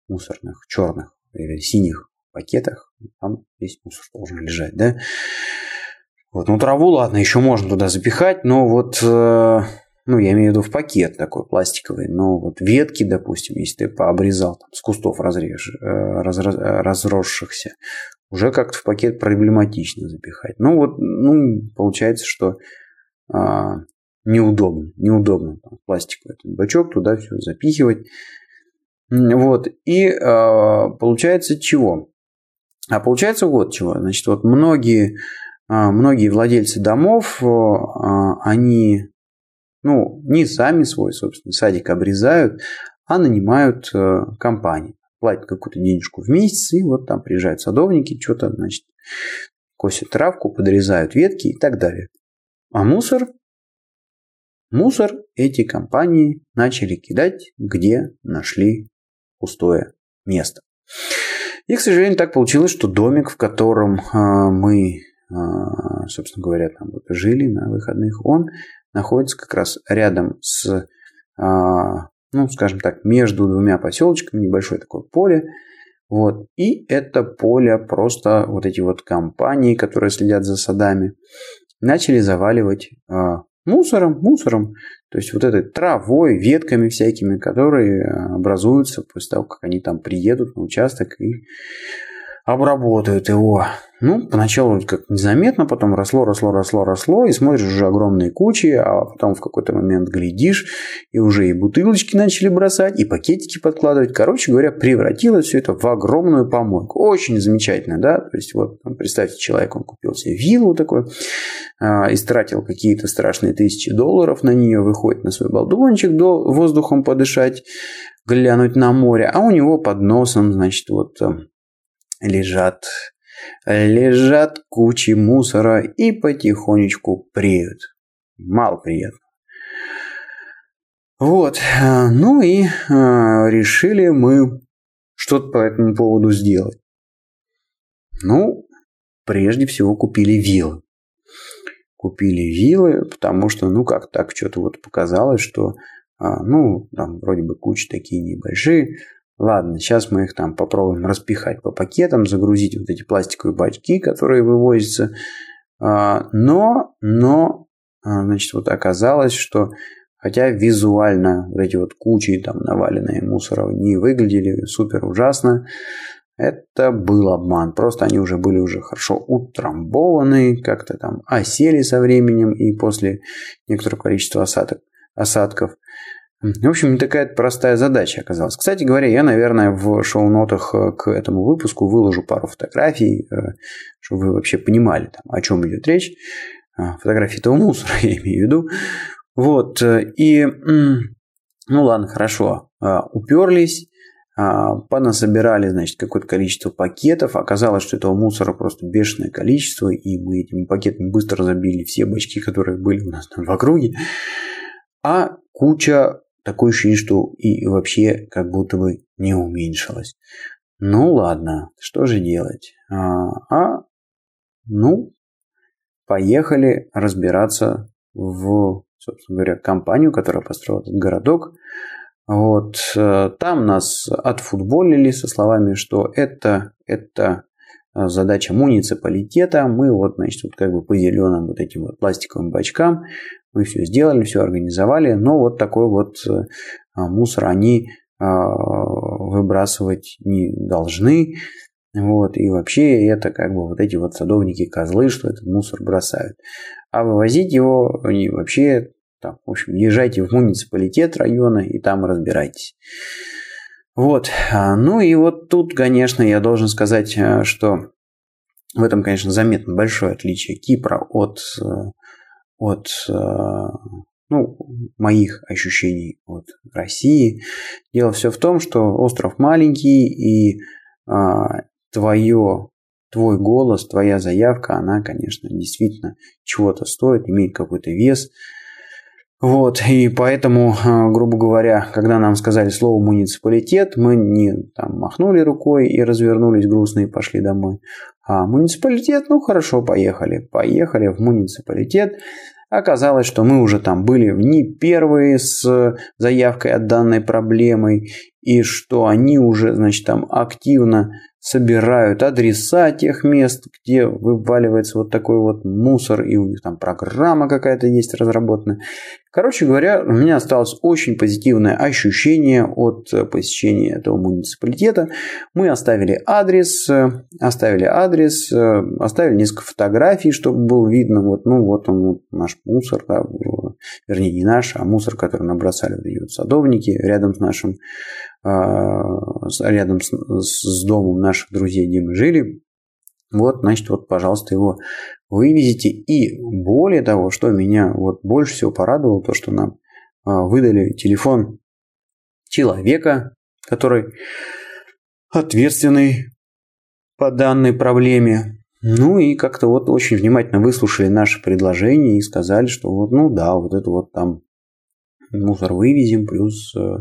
мусорных, черных или синих пакетах, там весь мусор должен лежать, да. Вот, ну, траву, ладно, еще можно туда запихать, но вот э, ну, я имею в виду в пакет такой пластиковый, но вот ветки, допустим, если ты пообрезал там, с кустов разрежь, э, раз, раз, разросшихся, уже как-то в пакет проблематично запихать. Ну, вот, ну, получается, что а, неудобно, неудобно там, пластиковый этот бачок, туда все запихивать. Вот, и а, получается чего? А получается вот чего. Значит, вот многие, а, многие владельцы домов, а, они ну, не сами свой собственный садик обрезают, а нанимают э, компании. Платят какую-то денежку в месяц, и вот там приезжают садовники, что-то, значит, косят травку, подрезают ветки и так далее. А мусор? Мусор эти компании начали кидать, где нашли пустое место. И, к сожалению, так получилось, что домик, в котором э, мы, собственно говоря, там вот жили на выходных, он находится как раз рядом с, а, ну, скажем так, между двумя поселочками, небольшое такое поле. Вот. И это поле просто вот эти вот компании, которые следят за садами, начали заваливать а, мусором, мусором, то есть вот этой травой, ветками всякими, которые образуются после того, как они там приедут на участок и обработают его. Ну, поначалу как незаметно, потом росло, росло, росло, росло, и смотришь уже огромные кучи, а потом в какой-то момент глядишь, и уже и бутылочки начали бросать, и пакетики подкладывать. Короче говоря, превратилось все это в огромную помойку. Очень замечательно, да? То есть, вот представьте, человек, он купил себе виллу такой, а, истратил какие-то страшные тысячи долларов на нее, выходит на свой балдончик до воздухом подышать, глянуть на море, а у него под носом, значит, вот э, лежат лежат кучи мусора и потихонечку преют. Мало приятно. Вот, ну и э, решили мы что-то по этому поводу сделать. Ну, прежде всего купили вилы. Купили вилы, потому что, ну, как так что-то вот показалось, что, а, ну, там вроде бы кучи такие небольшие, Ладно, сейчас мы их там попробуем распихать по пакетам, загрузить вот эти пластиковые бачки, которые вывозятся. А, но, но, а, значит, вот оказалось, что хотя визуально вот эти вот кучи там наваленные мусора не выглядели супер ужасно, это был обман. Просто они уже были уже хорошо утрамбованы, как-то там осели со временем и после некоторого количества осадок, осадков. В общем, не такая простая задача оказалась. Кстати говоря, я, наверное, в шоу-нотах э, к этому выпуску выложу пару фотографий, э, чтобы вы вообще понимали, там, о чем идет речь. А, фотографии этого мусора, я имею в виду. Вот, э, и, ну ладно, хорошо, уперлись, понасобирали, значит, какое-то количество пакетов. Оказалось, что этого мусора просто бешеное количество, и мы этими пакетами быстро забили все бачки, которые были у нас там в округе. А куча Такое ощущение, что и вообще как будто бы не уменьшилось. Ну ладно, что же делать? А, а ну, поехали разбираться в, собственно говоря, компанию, которая построила этот городок. Вот э, там нас отфутболили со словами, что это, это э, задача муниципалитета. Мы вот, значит, вот как бы по зеленым вот этим вот пластиковым бачкам мы все сделали, все организовали, но вот такой вот э, а, мусор они а, выбрасывать не должны. Вот, и вообще это как бы вот эти вот садовники козлы, что этот мусор бросают. А вывозить его они вообще, там, в общем, езжайте в муниципалитет района и там разбирайтесь. Вот, а, ну и вот тут, конечно, я должен сказать, э, что в этом, конечно, заметно большое отличие Кипра от э, от э, ну, моих ощущений от России. Дело все в том, что остров маленький, и а, твое, твой голос, твоя заявка, она, конечно, действительно чего-то стоит, имеет какой-то вес. Вот, и поэтому, а, грубо говоря, когда нам сказали слово муниципалитет, мы не там махнули рукой и развернулись грустно и пошли домой. А муниципалитет, ну хорошо, поехали. Поехали в муниципалитет. Оказалось, что мы уже там были не первые с заявкой от данной проблемой, и что они уже, значит, там активно собирают адреса тех мест, где вываливается вот такой вот мусор, и у них там программа какая-то есть разработана. Короче говоря, у меня осталось очень позитивное ощущение от посещения этого муниципалитета. Мы оставили адрес, оставили адрес, оставили несколько фотографий, чтобы было видно, вот, ну вот он, вот наш мусор, да, вернее не наш, а мусор, который набросали вот садовники рядом с нашим рядом с, с домом наших друзей, где мы жили. Вот, значит, вот, пожалуйста, его вывезите. И более того, что меня вот больше всего порадовало, то, что нам а, выдали телефон человека, который ответственный по данной проблеме. Ну и как-то вот очень внимательно выслушали наши предложения и сказали, что вот, ну да, вот это вот там мусор вывезем, плюс э,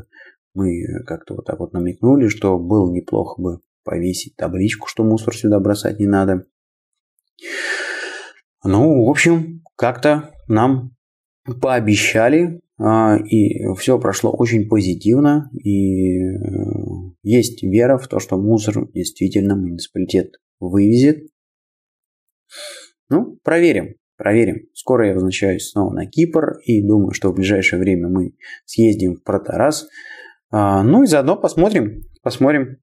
мы как-то вот так вот намекнули, что было неплохо бы повесить табличку, что мусор сюда бросать не надо. Ну, в общем, как-то нам пообещали, а, и все прошло очень позитивно, и э, есть вера в то, что мусор действительно муниципалитет вывезет. Ну, проверим, проверим. Скоро я возвращаюсь снова на Кипр, и думаю, что в ближайшее время мы съездим в Протарас, ну и заодно посмотрим, посмотрим,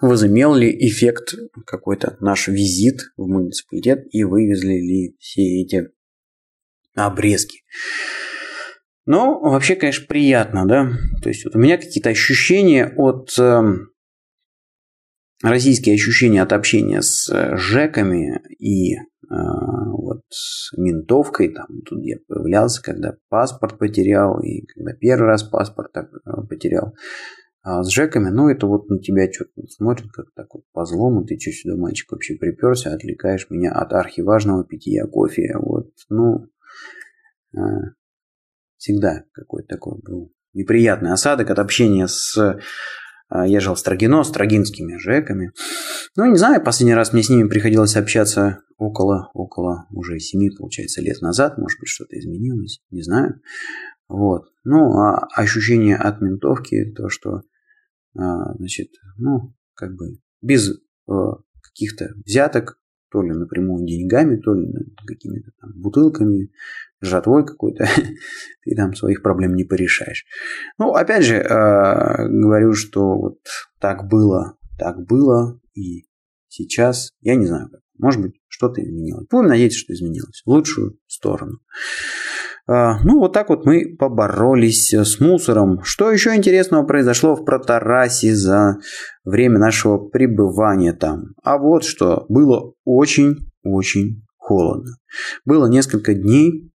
возымел ли эффект какой-то наш визит в муниципалитет и вывезли ли все эти обрезки. Ну, вообще, конечно, приятно, да. То есть вот у меня какие-то ощущения от э, российские ощущения от общения с э, ЖЭКами и э, вот ментовкой, там тут я появлялся, когда паспорт потерял, и когда первый раз паспорт так, э, потерял. А с Жеками, ну, это вот на тебя что-то смотрят, как так вот по злому, ты что сюда, мальчик, вообще приперся, отвлекаешь меня от архиважного питья кофе. Вот, ну, э, всегда какой-то такой был неприятный осадок от общения с... Э, я жил в Строгино, с трогинскими Жеками. Ну, не знаю, последний раз мне с ними приходилось общаться около, около уже семи, получается, лет назад. Может быть, что-то изменилось, не знаю. Вот. Ну, а ощущение от ментовки, то, что а, значит, ну, как бы без э, каких-то взяток, то ли напрямую деньгами, то ли какими-то там бутылками, жатвой какой-то, ты там своих проблем не порешаешь. Ну, опять же, э, говорю, что вот так было, так было, и сейчас, я не знаю, может быть, что-то изменилось. Будем надеяться, что изменилось в лучшую сторону. А, ну, вот так вот мы поборолись с мусором. Что еще интересного произошло в Протарасе за время нашего пребывания там? А вот что, было очень-очень холодно. Было несколько дней,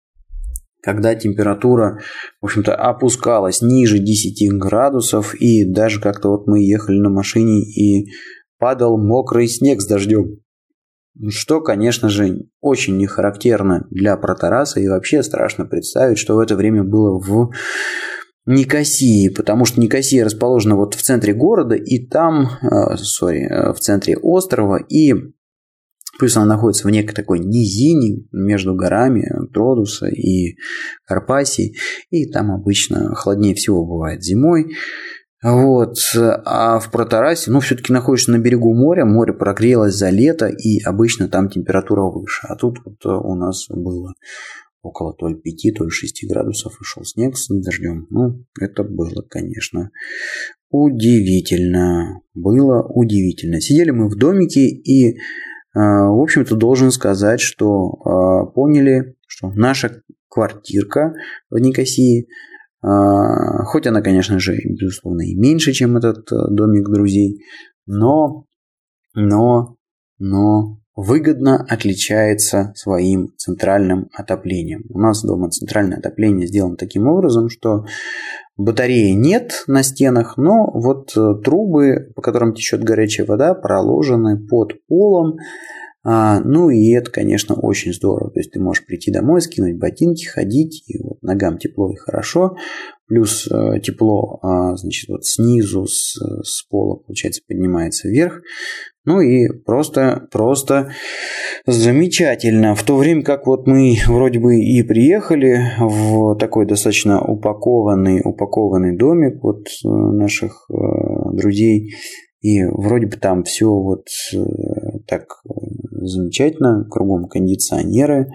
когда температура, в общем-то, опускалась ниже 10 градусов, и даже как-то вот мы ехали на машине, и падал мокрый снег с дождем. Что, конечно же, очень не характерно для Протараса и вообще страшно представить, что в это время было в Никосии, потому что Никосия расположена вот в центре города, и там, сори, э, э, в центре острова, и плюс она находится в некой такой низине между горами Тродуса и Карпасии, и там обычно холоднее всего бывает зимой. Вот. А в Протарасе, ну, все-таки находишься на берегу моря, море прогрелось за лето, и обычно там температура выше. А тут вот у нас было около то ли 5, то ли 6 градусов, и шел снег с дождем. Ну, это было, конечно, удивительно. Было удивительно. Сидели мы в домике, и, а, в общем-то, должен сказать, что а, поняли, что наша квартирка в Никосии – хоть она, конечно же, безусловно, и меньше, чем этот э, домик друзей, но, но, но выгодно отличается своим центральным отоплением. У нас дома центральное отопление сделано таким образом, что батареи нет на стенах, но вот э, трубы, по которым течет горячая вода, проложены под полом, а, ну и это, конечно, очень здорово. То есть ты можешь прийти домой, скинуть ботинки, ходить, и вот ногам тепло и хорошо. Плюс э, тепло, э, значит, вот снизу с, с пола, получается, поднимается вверх. Ну и просто, просто замечательно. В то время как вот мы вроде бы и приехали в такой достаточно упакованный, упакованный домик вот э, наших э, друзей, и вроде бы там все вот э, так замечательно, кругом кондиционеры,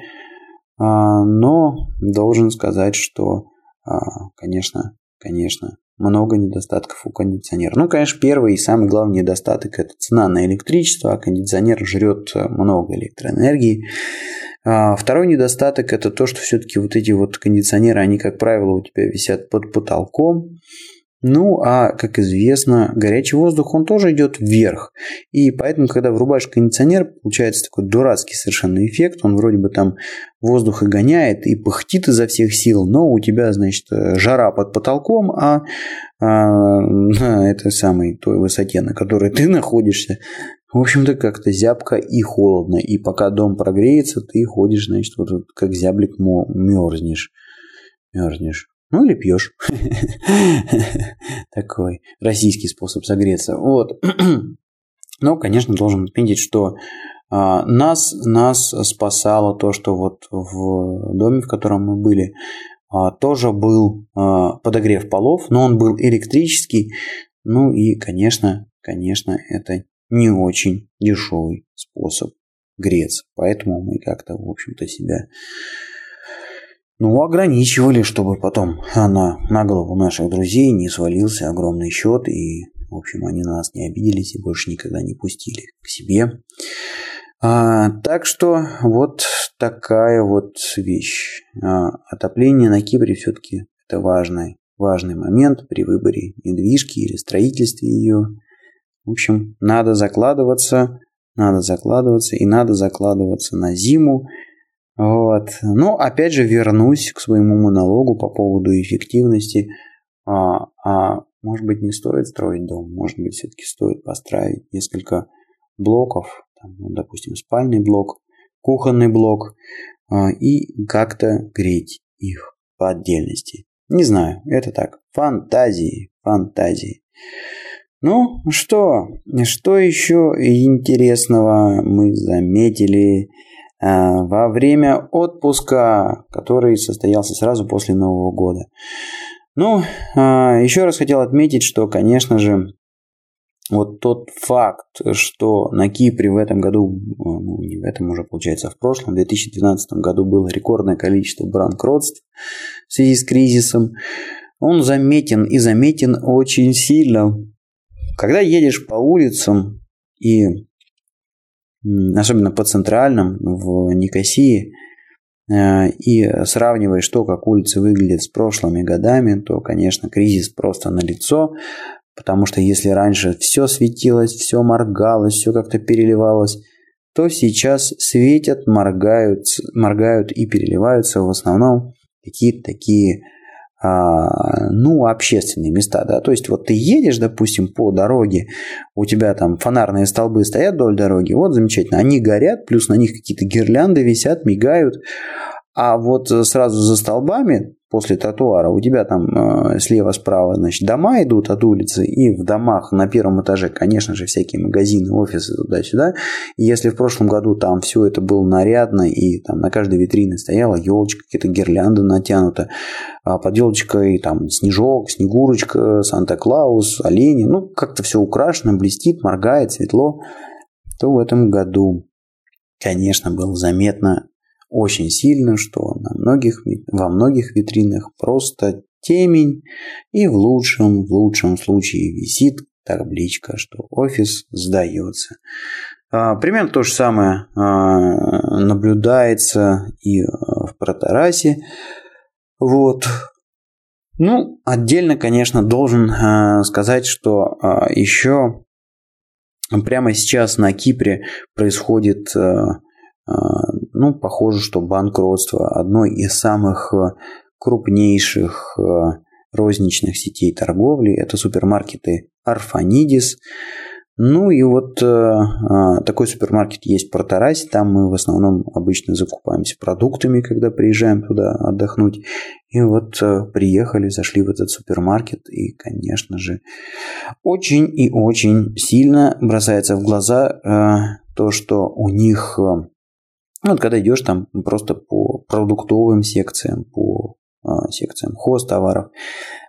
а, но должен сказать, что, а, конечно, конечно, много недостатков у кондиционера. Ну, конечно, первый и самый главный недостаток – это цена на электричество, а кондиционер жрет много электроэнергии. А второй недостаток – это то, что все-таки вот эти вот кондиционеры, они, как правило, у тебя висят под потолком, ну, а, как известно, горячий воздух, он тоже идет вверх. И поэтому, когда врубаешь кондиционер, получается такой дурацкий совершенно эффект. Он вроде бы там воздух и гоняет, и пыхтит изо всех сил, но у тебя, значит, жара под потолком, а, а на этой самой той высоте, на которой ты находишься, в общем-то, как-то зябко и холодно. И пока дом прогреется, ты ходишь, значит, вот как зяблик мерзнешь. Мерзнешь. Ну или пьешь. Такой российский способ согреться. Вот. Но, конечно, должен отметить, что а, нас, нас спасало то, что вот в доме, в котором мы были, а, тоже был а, подогрев полов, но он был электрический. Ну и, конечно, конечно, это не очень дешевый способ греться. Поэтому мы как-то, в общем-то, себя ну, ограничивали, чтобы потом на, на голову наших друзей не свалился огромный счет и В общем, они на нас не обиделись и больше никогда не пустили к себе. А, так что вот такая вот вещь. А, отопление на Кипре все-таки это важный, важный момент при выборе недвижки или строительстве ее. В общем, надо закладываться, надо закладываться и надо закладываться на зиму. Вот. Но опять же вернусь к своему монологу по поводу эффективности. А, а может быть не стоит строить дом, может быть все-таки стоит построить несколько блоков, там, ну, допустим, спальный блок, кухонный блок а, и как-то греть их по отдельности. Не знаю, это так, фантазии, фантазии. Ну что, что еще интересного мы заметили во время отпуска, который состоялся сразу после Нового года? Ну, а, еще раз хотел отметить, что, конечно же, вот тот факт, что на Кипре в этом году, ну не в этом уже получается, а в прошлом, в 2012 году было рекордное количество банкротств в связи с кризисом, он заметен и заметен очень сильно когда едешь по улицам и особенно по центральным в Никосии э, и сравниваешь то, как улицы выглядят с прошлыми годами, то, конечно, кризис просто на лицо, потому что если раньше все светилось, все моргалось, все как-то переливалось, то сейчас светят, моргают, моргают и переливаются в основном какие-то такие ну, общественные места, да, то есть вот ты едешь, допустим, по дороге, у тебя там фонарные столбы стоят вдоль дороги, вот замечательно, они горят, плюс на них какие-то гирлянды висят, мигают, а вот сразу за столбами после тротуара, у тебя там э, слева-справа, значит, дома идут от улицы, и в домах на первом этаже, конечно же, всякие магазины, офисы туда-сюда. И если в прошлом году там все это было нарядно, и там на каждой витрине стояла елочка, какие-то гирлянды натянута, а под елочкой там снежок, снегурочка, Санта-Клаус, олени, ну, как-то все украшено, блестит, моргает, светло, то в этом году, конечно, было заметно очень сильно, что на многих, во многих витринах просто темень, и в лучшем, в лучшем случае висит табличка, что офис сдается. А, примерно то же самое а, наблюдается и а, в Протарасе. Вот. Ну, отдельно, конечно, должен сказать, что еще прямо сейчас на Кипре происходит ну, похоже, что банкротство одной из самых э, крупнейших э, розничных сетей торговли. Это супермаркеты Арфанидис. Ну и вот э, а, такой супермаркет есть в Портарасе. Там мы в основном обычно закупаемся продуктами, когда приезжаем туда отдохнуть. И вот приехали, зашли в этот супермаркет. И, конечно же, очень и очень сильно бросается в глаза то, что у них ну, вот когда идешь там просто по продуктовым секциям, по а, секциям хостоваров,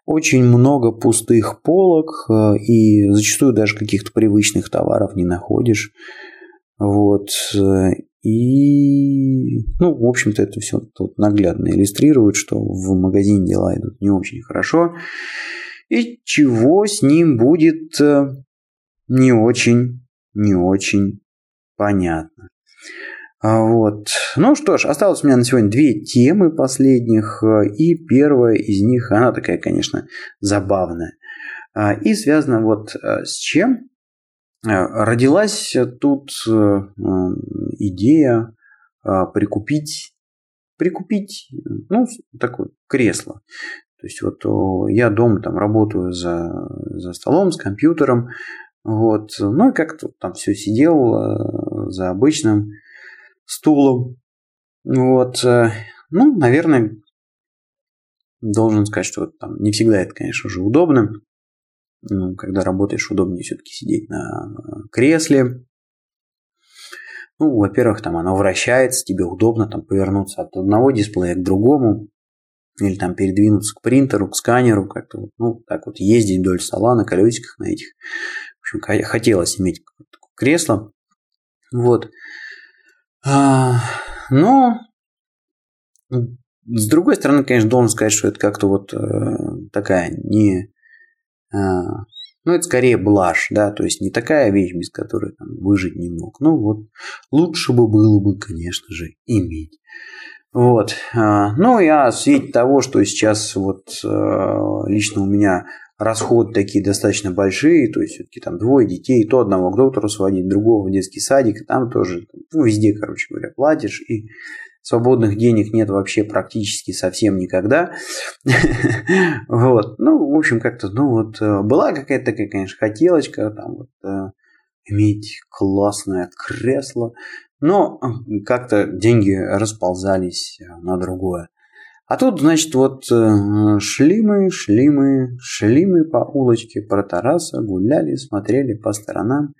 очень много пустых полок а, и зачастую даже каких-то привычных товаров не находишь. Вот. И, ну, в общем-то, это все тут наглядно иллюстрирует, что в магазине дела идут не очень хорошо. И чего с ним будет э, не очень, не очень понятно. А, вот. Ну что ж, осталось у меня на сегодня две темы последних. Э, и первая из них, она такая, конечно, забавная. А, и связана вот э, с чем? Э, родилась тут идея прикупить, прикупить, ну, такое кресло. То есть вот я дома там работаю за, за столом с компьютером, вот, ну и как-то там все сидел за обычным стулом. Вот. Э, ну, наверное, должен сказать, что там не всегда это, конечно же, удобно. Ну, когда работаешь, удобнее все-таки сидеть на кресле. Ну, во-первых, там оно вращается, тебе удобно там повернуться от одного дисплея к другому. Или там передвинуться к принтеру, к сканеру, как-то вот, ну, так вот ездить вдоль стола на колесиках на этих. В общем, хотелось иметь кресло. Вот. А, но с другой стороны, конечно, должен сказать, что это как-то вот э, такая не, э, Но это скорее блажь, да, то есть не такая вещь, без которой там, выжить не мог. Ну вот, лучше бы было бы, конечно же, иметь. Вот. А, ну, я в свете того, что сейчас вот а, лично у меня расходы такие достаточно большие, то есть все-таки там двое детей, то одного к доктору сводить, другого в детский садик, там тоже, ну, везде, короче говоря, платишь, и свободных денег нет вообще практически совсем никогда. Вот, ну, в общем, как-то, ну, вот, э, была какая-то такая, конечно, хотелочка, там, вот, э, иметь классное кресло, но как-то деньги расползались на другое. А тут, значит, вот э, шли мы, шли мы, шли мы по улочке про Тараса, гуляли, смотрели по сторонам.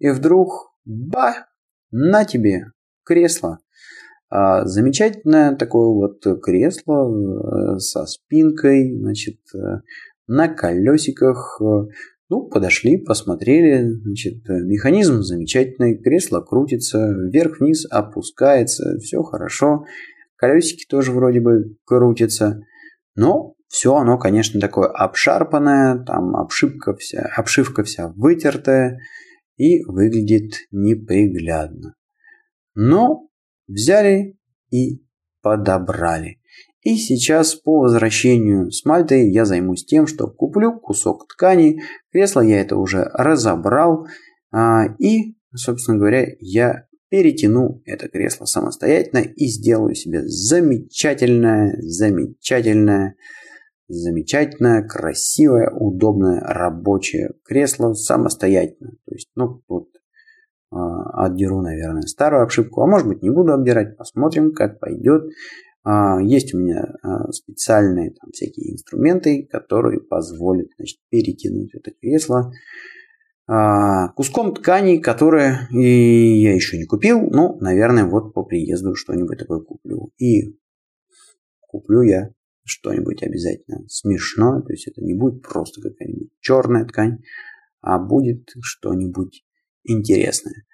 И вдруг, ба, на тебе, кресло. А, замечательное такое вот кресло э, со спинкой, значит, э, на колесиках. Ну, подошли, посмотрели, значит, механизм замечательный, кресло крутится, вверх-вниз опускается, все хорошо колесики тоже вроде бы крутятся, но все оно, конечно, такое обшарпанное, там обшивка вся, обшивка вся вытертая и выглядит неприглядно. Но взяли и подобрали. И сейчас по возвращению с Мальты я займусь тем, что куплю кусок ткани. Кресло я это уже разобрал. А, и, собственно говоря, я перетяну это кресло самостоятельно и сделаю себе замечательное, замечательное, замечательное, красивое, удобное рабочее кресло самостоятельно. То есть, ну, вот а, отдеру, наверное, старую обшивку, а может быть не буду обдирать, посмотрим, как пойдет. А, есть у меня а, специальные там всякие инструменты, которые позволят значит, перетянуть это кресло куском ткани, которое и я еще не купил, но, наверное, вот по приезду что-нибудь такое куплю. И куплю я что-нибудь обязательно смешное, то есть это не будет просто какая-нибудь черная ткань, а будет что-нибудь интересное.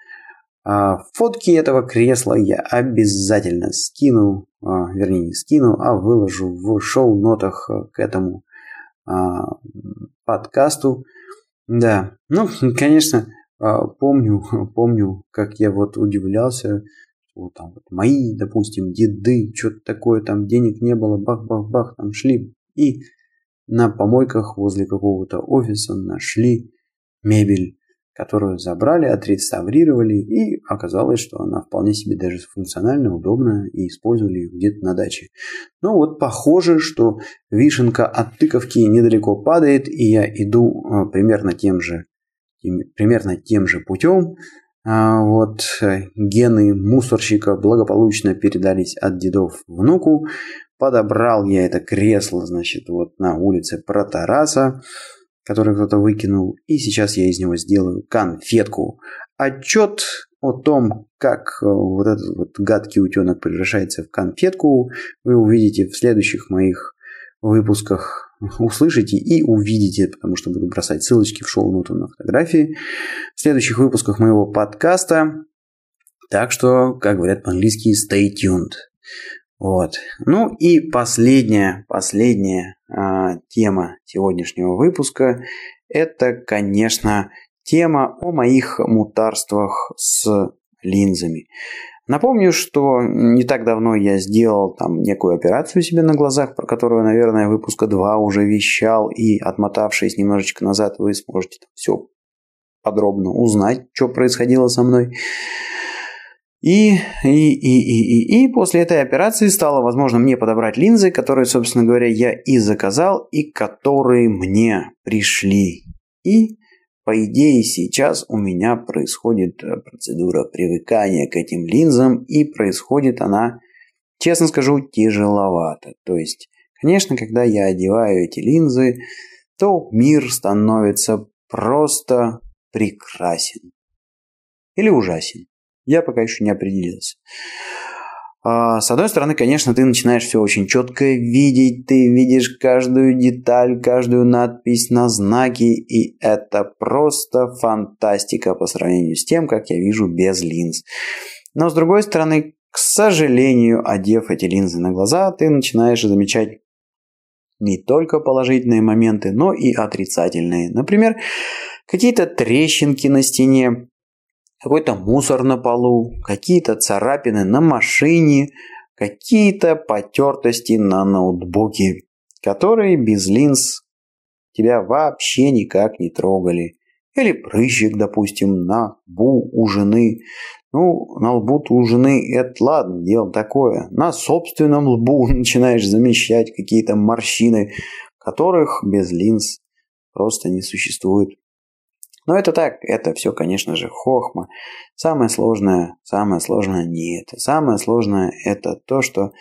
А фотки этого кресла я обязательно скину, а, вернее не скину, а выложу в шоу-нотах к этому подкасту. Да, ну, конечно, а, помню, помню, как я вот удивлялся, вот там вот мои, допустим, деды, что-то такое, там денег не было, бах-бах-бах, там шли и на помойках возле какого-то офиса нашли мебель, которую забрали, отреставрировали, и оказалось, что она вполне себе даже функциональна, удобна, и использовали ее где-то на даче. Ну вот похоже, что вишенка от тыковки недалеко падает, и я иду а, примерно тем же, примерно тем же путем. А, вот э, гены мусорщика благополучно передались от дедов внуку. Подобрал я это кресло, значит, вот на улице Протараса который кто-то выкинул, и сейчас я из него сделаю конфетку. Отчет о том, как э, вот этот вот гадкий утенок превращается в конфетку, вы увидите в следующих моих выпусках услышите и увидите, потому что буду бросать ссылочки в шоу-ноту на фотографии в следующих выпусках моего подкаста. Так что, как говорят по-английски, stay tuned. Вот. Ну и последняя а, тема сегодняшнего выпуска – это, конечно, тема о моих мутарствах с линзами. Напомню, что не так давно я сделал там некую операцию себе на глазах, про которую, наверное, выпуска 2 уже вещал, и отмотавшись немножечко назад, вы сможете все подробно узнать, что происходило со мной. И, и, и, и, и, и после этой операции стало возможно мне подобрать линзы, которые, собственно говоря, я и заказал, и которые мне пришли. И, по идее, сейчас у меня происходит э, процедура привыкания к этим линзам, и происходит она, честно скажу, тяжеловато. То есть, конечно, когда я одеваю эти линзы, то мир становится просто прекрасен. Или ужасен. Я пока еще не определился. А, с одной стороны, конечно, ты начинаешь все очень четко видеть, ты видишь каждую деталь, каждую надпись на знаке, и это просто фантастика по сравнению с тем, как я вижу без линз. Но с другой стороны, к сожалению, одев эти линзы на глаза, ты начинаешь замечать не только положительные моменты, но и отрицательные. Например, какие-то трещинки на стене, какой-то мусор на полу, какие-то царапины на машине, какие-то потертости на ноутбуке, которые без линз тебя вообще никак не трогали. Или прыщик, допустим, на бу у жены. Ну, на лбу у жены это ладно, дело такое. На собственном лбу начинаешь замещать какие-то морщины, которых без линз просто не существует. Но это так, это все, конечно же, хохма. Самое сложное, самое сложное не это. Самое сложное это то, что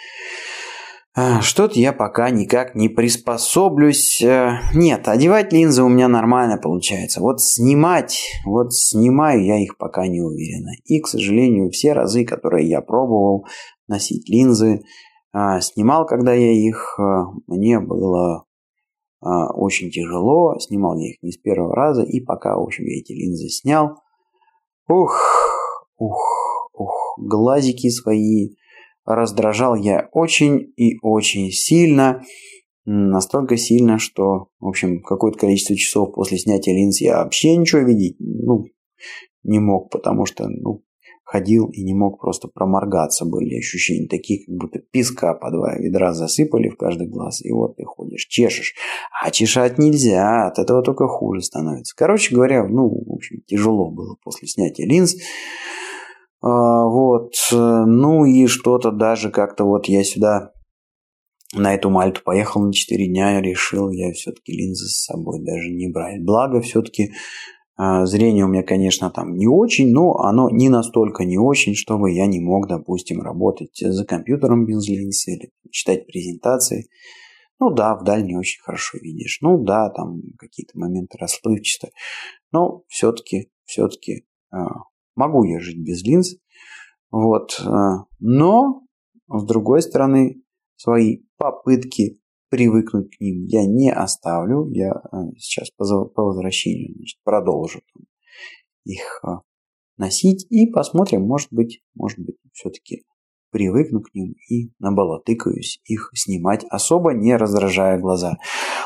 а, что-то я пока никак не приспособлюсь. Э, нет, одевать линзы у меня нормально получается. Вот снимать, вот снимаю я их пока не уверенно. И, к сожалению, все разы, которые я пробовал носить линзы, а, снимал, когда я их, э, мне было очень тяжело. Снимал я их не с первого раза. И пока, в общем, я эти линзы снял, ух, ух, ух, глазики свои раздражал я очень и очень сильно. Настолько сильно, что, в общем, какое-то количество часов после снятия линз я вообще ничего видеть ну, не мог, потому что ну, ходил и не мог просто проморгаться. Были ощущения такие, как будто песка по два ведра засыпали в каждый глаз. И вот ты ходишь, чешешь. А чешать нельзя, от этого только хуже становится. Короче говоря, ну, в общем, тяжело было после снятия линз. А, вот. Ну и что-то даже как-то вот я сюда на эту Мальту поехал на 4 дня, решил я все-таки линзы с собой даже не брать. Благо все-таки зрение у меня, конечно, там не очень, но оно не настолько не очень, чтобы я не мог, допустим, работать за компьютером без линз или читать презентации. Ну да, вдаль не очень хорошо видишь. Ну да, там какие-то моменты расплывчатые. Но все-таки, все-таки а, Могу я жить без линз. Вот. Э, но, с другой стороны, свои попытки привыкнуть к ним я не оставлю. Я э, сейчас по возвращению значит, продолжу их э, носить и посмотрим, может быть, может быть, все-таки привыкну к ним и набалатыкаюсь их снимать, особо не раздражая глаза.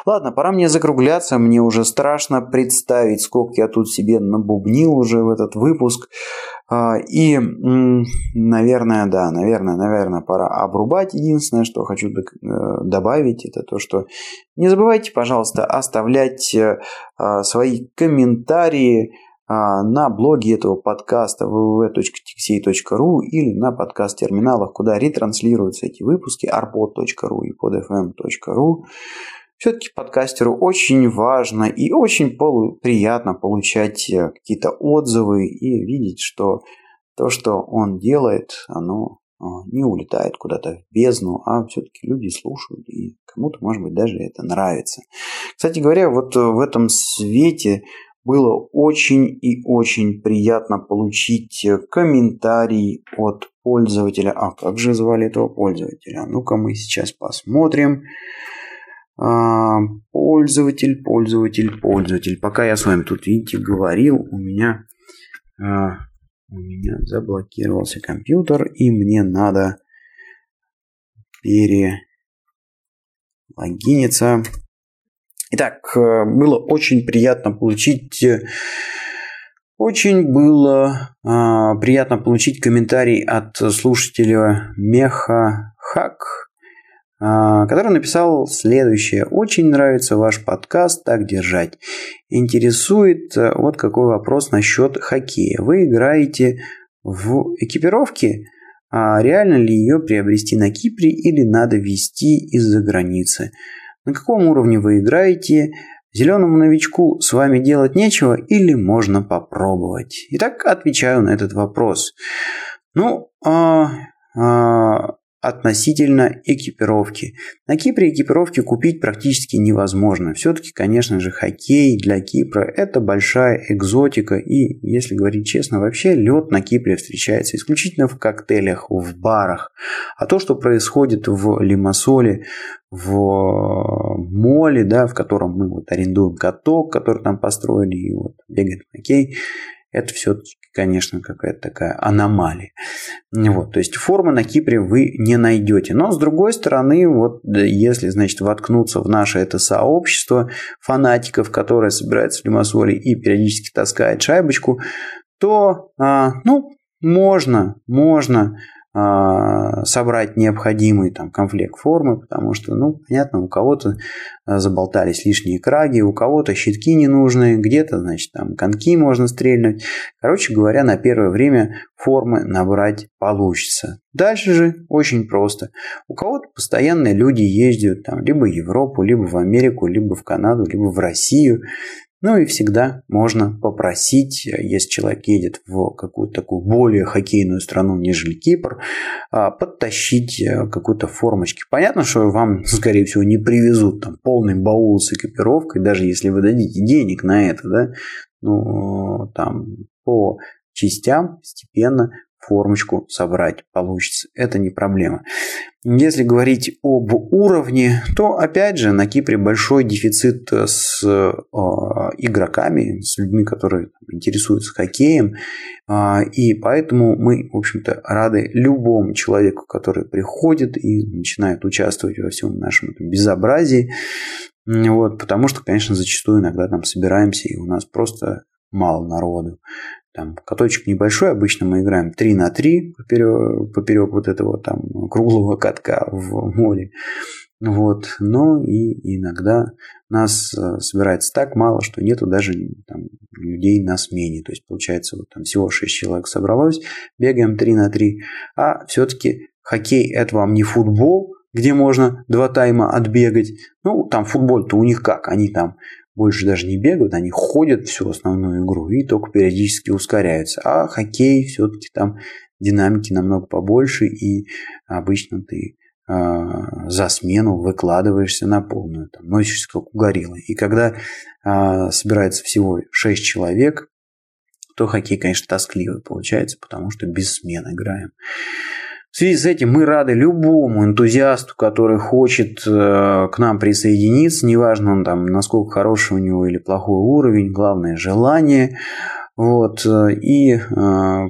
Ладно, пора мне закругляться, мне уже страшно представить, сколько я тут себе набубнил уже в этот выпуск. А, и, наверное, да, наверное, наверное, пора обрубать. Единственное, что хочу э, добавить, это то, что не забывайте, пожалуйста, оставлять э, а, свои комментарии, на блоге этого подкаста www.tixey.ru или на подкаст-терминалах, куда ретранслируются эти выпуски arbot.ru и podfm.ru. Все-таки подкастеру очень важно и очень приятно получать э, какие-то отзывы и видеть, что то, что он делает, оно а, не улетает куда-то в бездну, а все-таки люди слушают, и кому-то, может быть, даже это нравится. Кстати говоря, вот в этом свете было очень и очень приятно получить э, комментарий от пользователя. А как же звали этого пользователя? Ну-ка мы сейчас посмотрим. А, пользователь, пользователь, пользователь. Пока я с вами тут, видите, говорил, у меня, а, у меня заблокировался компьютер, и мне надо перелогиниться. Итак, э, было очень приятно получить э, очень было э, приятно получить комментарий от слушателя Меха Хак, э, который написал следующее. Очень нравится ваш подкаст, так держать. Интересует э, вот какой вопрос насчет хоккея. Вы играете в экипировке? А реально ли ее приобрести на Кипре или надо везти из-за границы? На каком уровне вы играете? Зеленому новичку с вами делать нечего или можно попробовать? Итак, отвечаю на этот вопрос. Ну, а, а, относительно экипировки. На Кипре экипировки купить практически невозможно. Все-таки, конечно же, хоккей для Кипра – это большая экзотика. И, если говорить честно, вообще лед на Кипре встречается исключительно в коктейлях, в барах. А то, что происходит в Лимассоле, в моле, да, в котором мы вот арендуем каток, который там построили, и вот бегает хоккей, это все-таки, конечно, какая-то такая аномалия. Вот, то есть формы на Кипре вы не найдете. Но с другой стороны, вот если, значит, воткнуться в наше это сообщество фанатиков, которое собирается в Лимассоле и периодически таскает шайбочку, то, а, ну, можно, можно собрать необходимый там комплект формы, потому что, ну, понятно, у кого-то а, заболтались лишние краги, у кого-то щитки ненужные, где-то, значит, там конки можно стрельнуть. Короче говоря, на первое время формы набрать получится. Дальше же очень просто. У кого-то постоянно люди ездят там либо в Европу, либо в Америку, либо в Канаду, либо в Россию. Ну и всегда можно попросить, если человек едет в какую-то такую более хоккейную страну, нежели Кипр, а, подтащить э, какую-то формочки. Понятно, что вам, скорее всего, не привезут там полный баул с экипировкой, даже если вы дадите денег на это, да, ну, там, по частям постепенно формочку собрать получится. Это не проблема. Если говорить об уровне, то опять же на Кипре большой дефицит с э, игроками, с людьми, которые интересуются хоккеем. Э, и поэтому мы, в общем-то, рады любому человеку, который приходит и начинает участвовать во всем нашем этом безобразии. Вот, потому что, конечно, зачастую иногда там собираемся, и у нас просто мало народу. Там каточек небольшой, обычно мы играем 3 на 3 поперек, поперек вот этого там круглого катка в море. Вот. Но и иногда нас э, собирается так мало, что нету даже там, людей на смене. То есть получается вот там всего 6 человек собралось, бегаем 3 на 3. А все-таки хоккей это вам не футбол, где можно два тайма отбегать. Ну, там футболь-то у них как? Они там больше даже не бегают, они ходят всю основную игру и только периодически ускоряются. А хоккей все-таки там динамики намного побольше, и обычно ты э, за смену выкладываешься на полную, там, носишься как угорелый. И когда э, собирается всего 6 человек, то хоккей, конечно, тоскливый получается, потому что без смен играем. В связи с этим мы рады любому энтузиасту, который хочет э, к нам присоединиться, неважно он там, насколько хороший у него или плохой уровень, главное желание. Вот. Э, и, э,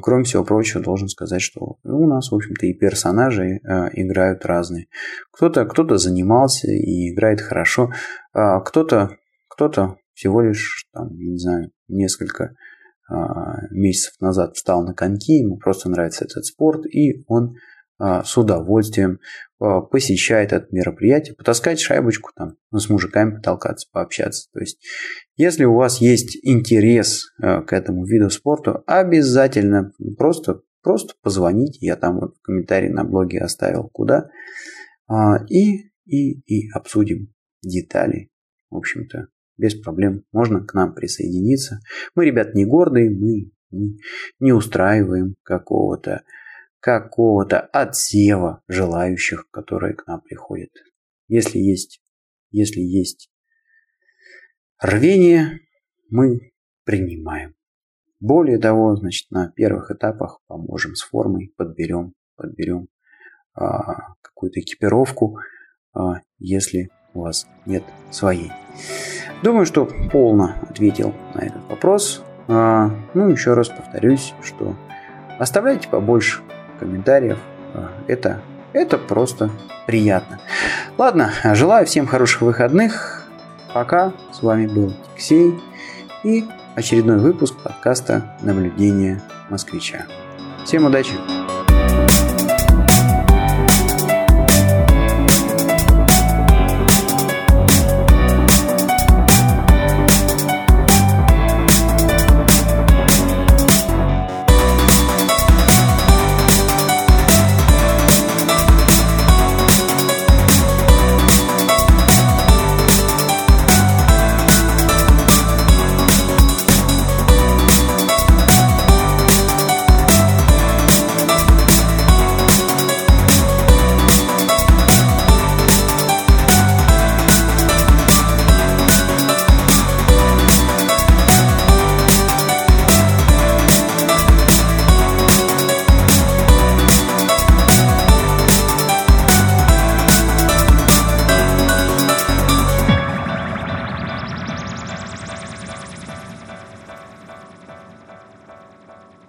кроме всего прочего, должен сказать, что у нас, в общем-то, и персонажи играют разные. Кто-то кто занимался и играет хорошо, а кто-то кто всего лишь, там, не знаю, несколько месяцев назад встал на коньки, ему просто нравится этот спорт, и он а, с удовольствием а, посещает это мероприятие, потаскать шайбочку там, ну, с мужиками потолкаться, пообщаться. То есть, если у вас есть интерес а, к этому виду спорта, обязательно просто, просто позвоните, я там вот в комментарии на блоге оставил куда, и, и, и обсудим детали. В общем-то, без проблем можно к нам присоединиться. Мы, ребят, не гордые, мы, мы не устраиваем какого-то какого-то отсева желающих, которые к нам приходят. Если есть, если есть рвение, мы принимаем. Более того, значит, на первых этапах поможем с формой, подберем, подберем а, какую-то экипировку, а, если у вас нет своей. Думаю, что полно ответил на этот вопрос. А, ну, еще раз повторюсь, что оставляйте побольше комментариев. А, это, это просто приятно. Ладно, желаю всем хороших выходных. Пока. С вами был Алексей и очередной выпуск подкаста «Наблюдение москвича». Всем удачи!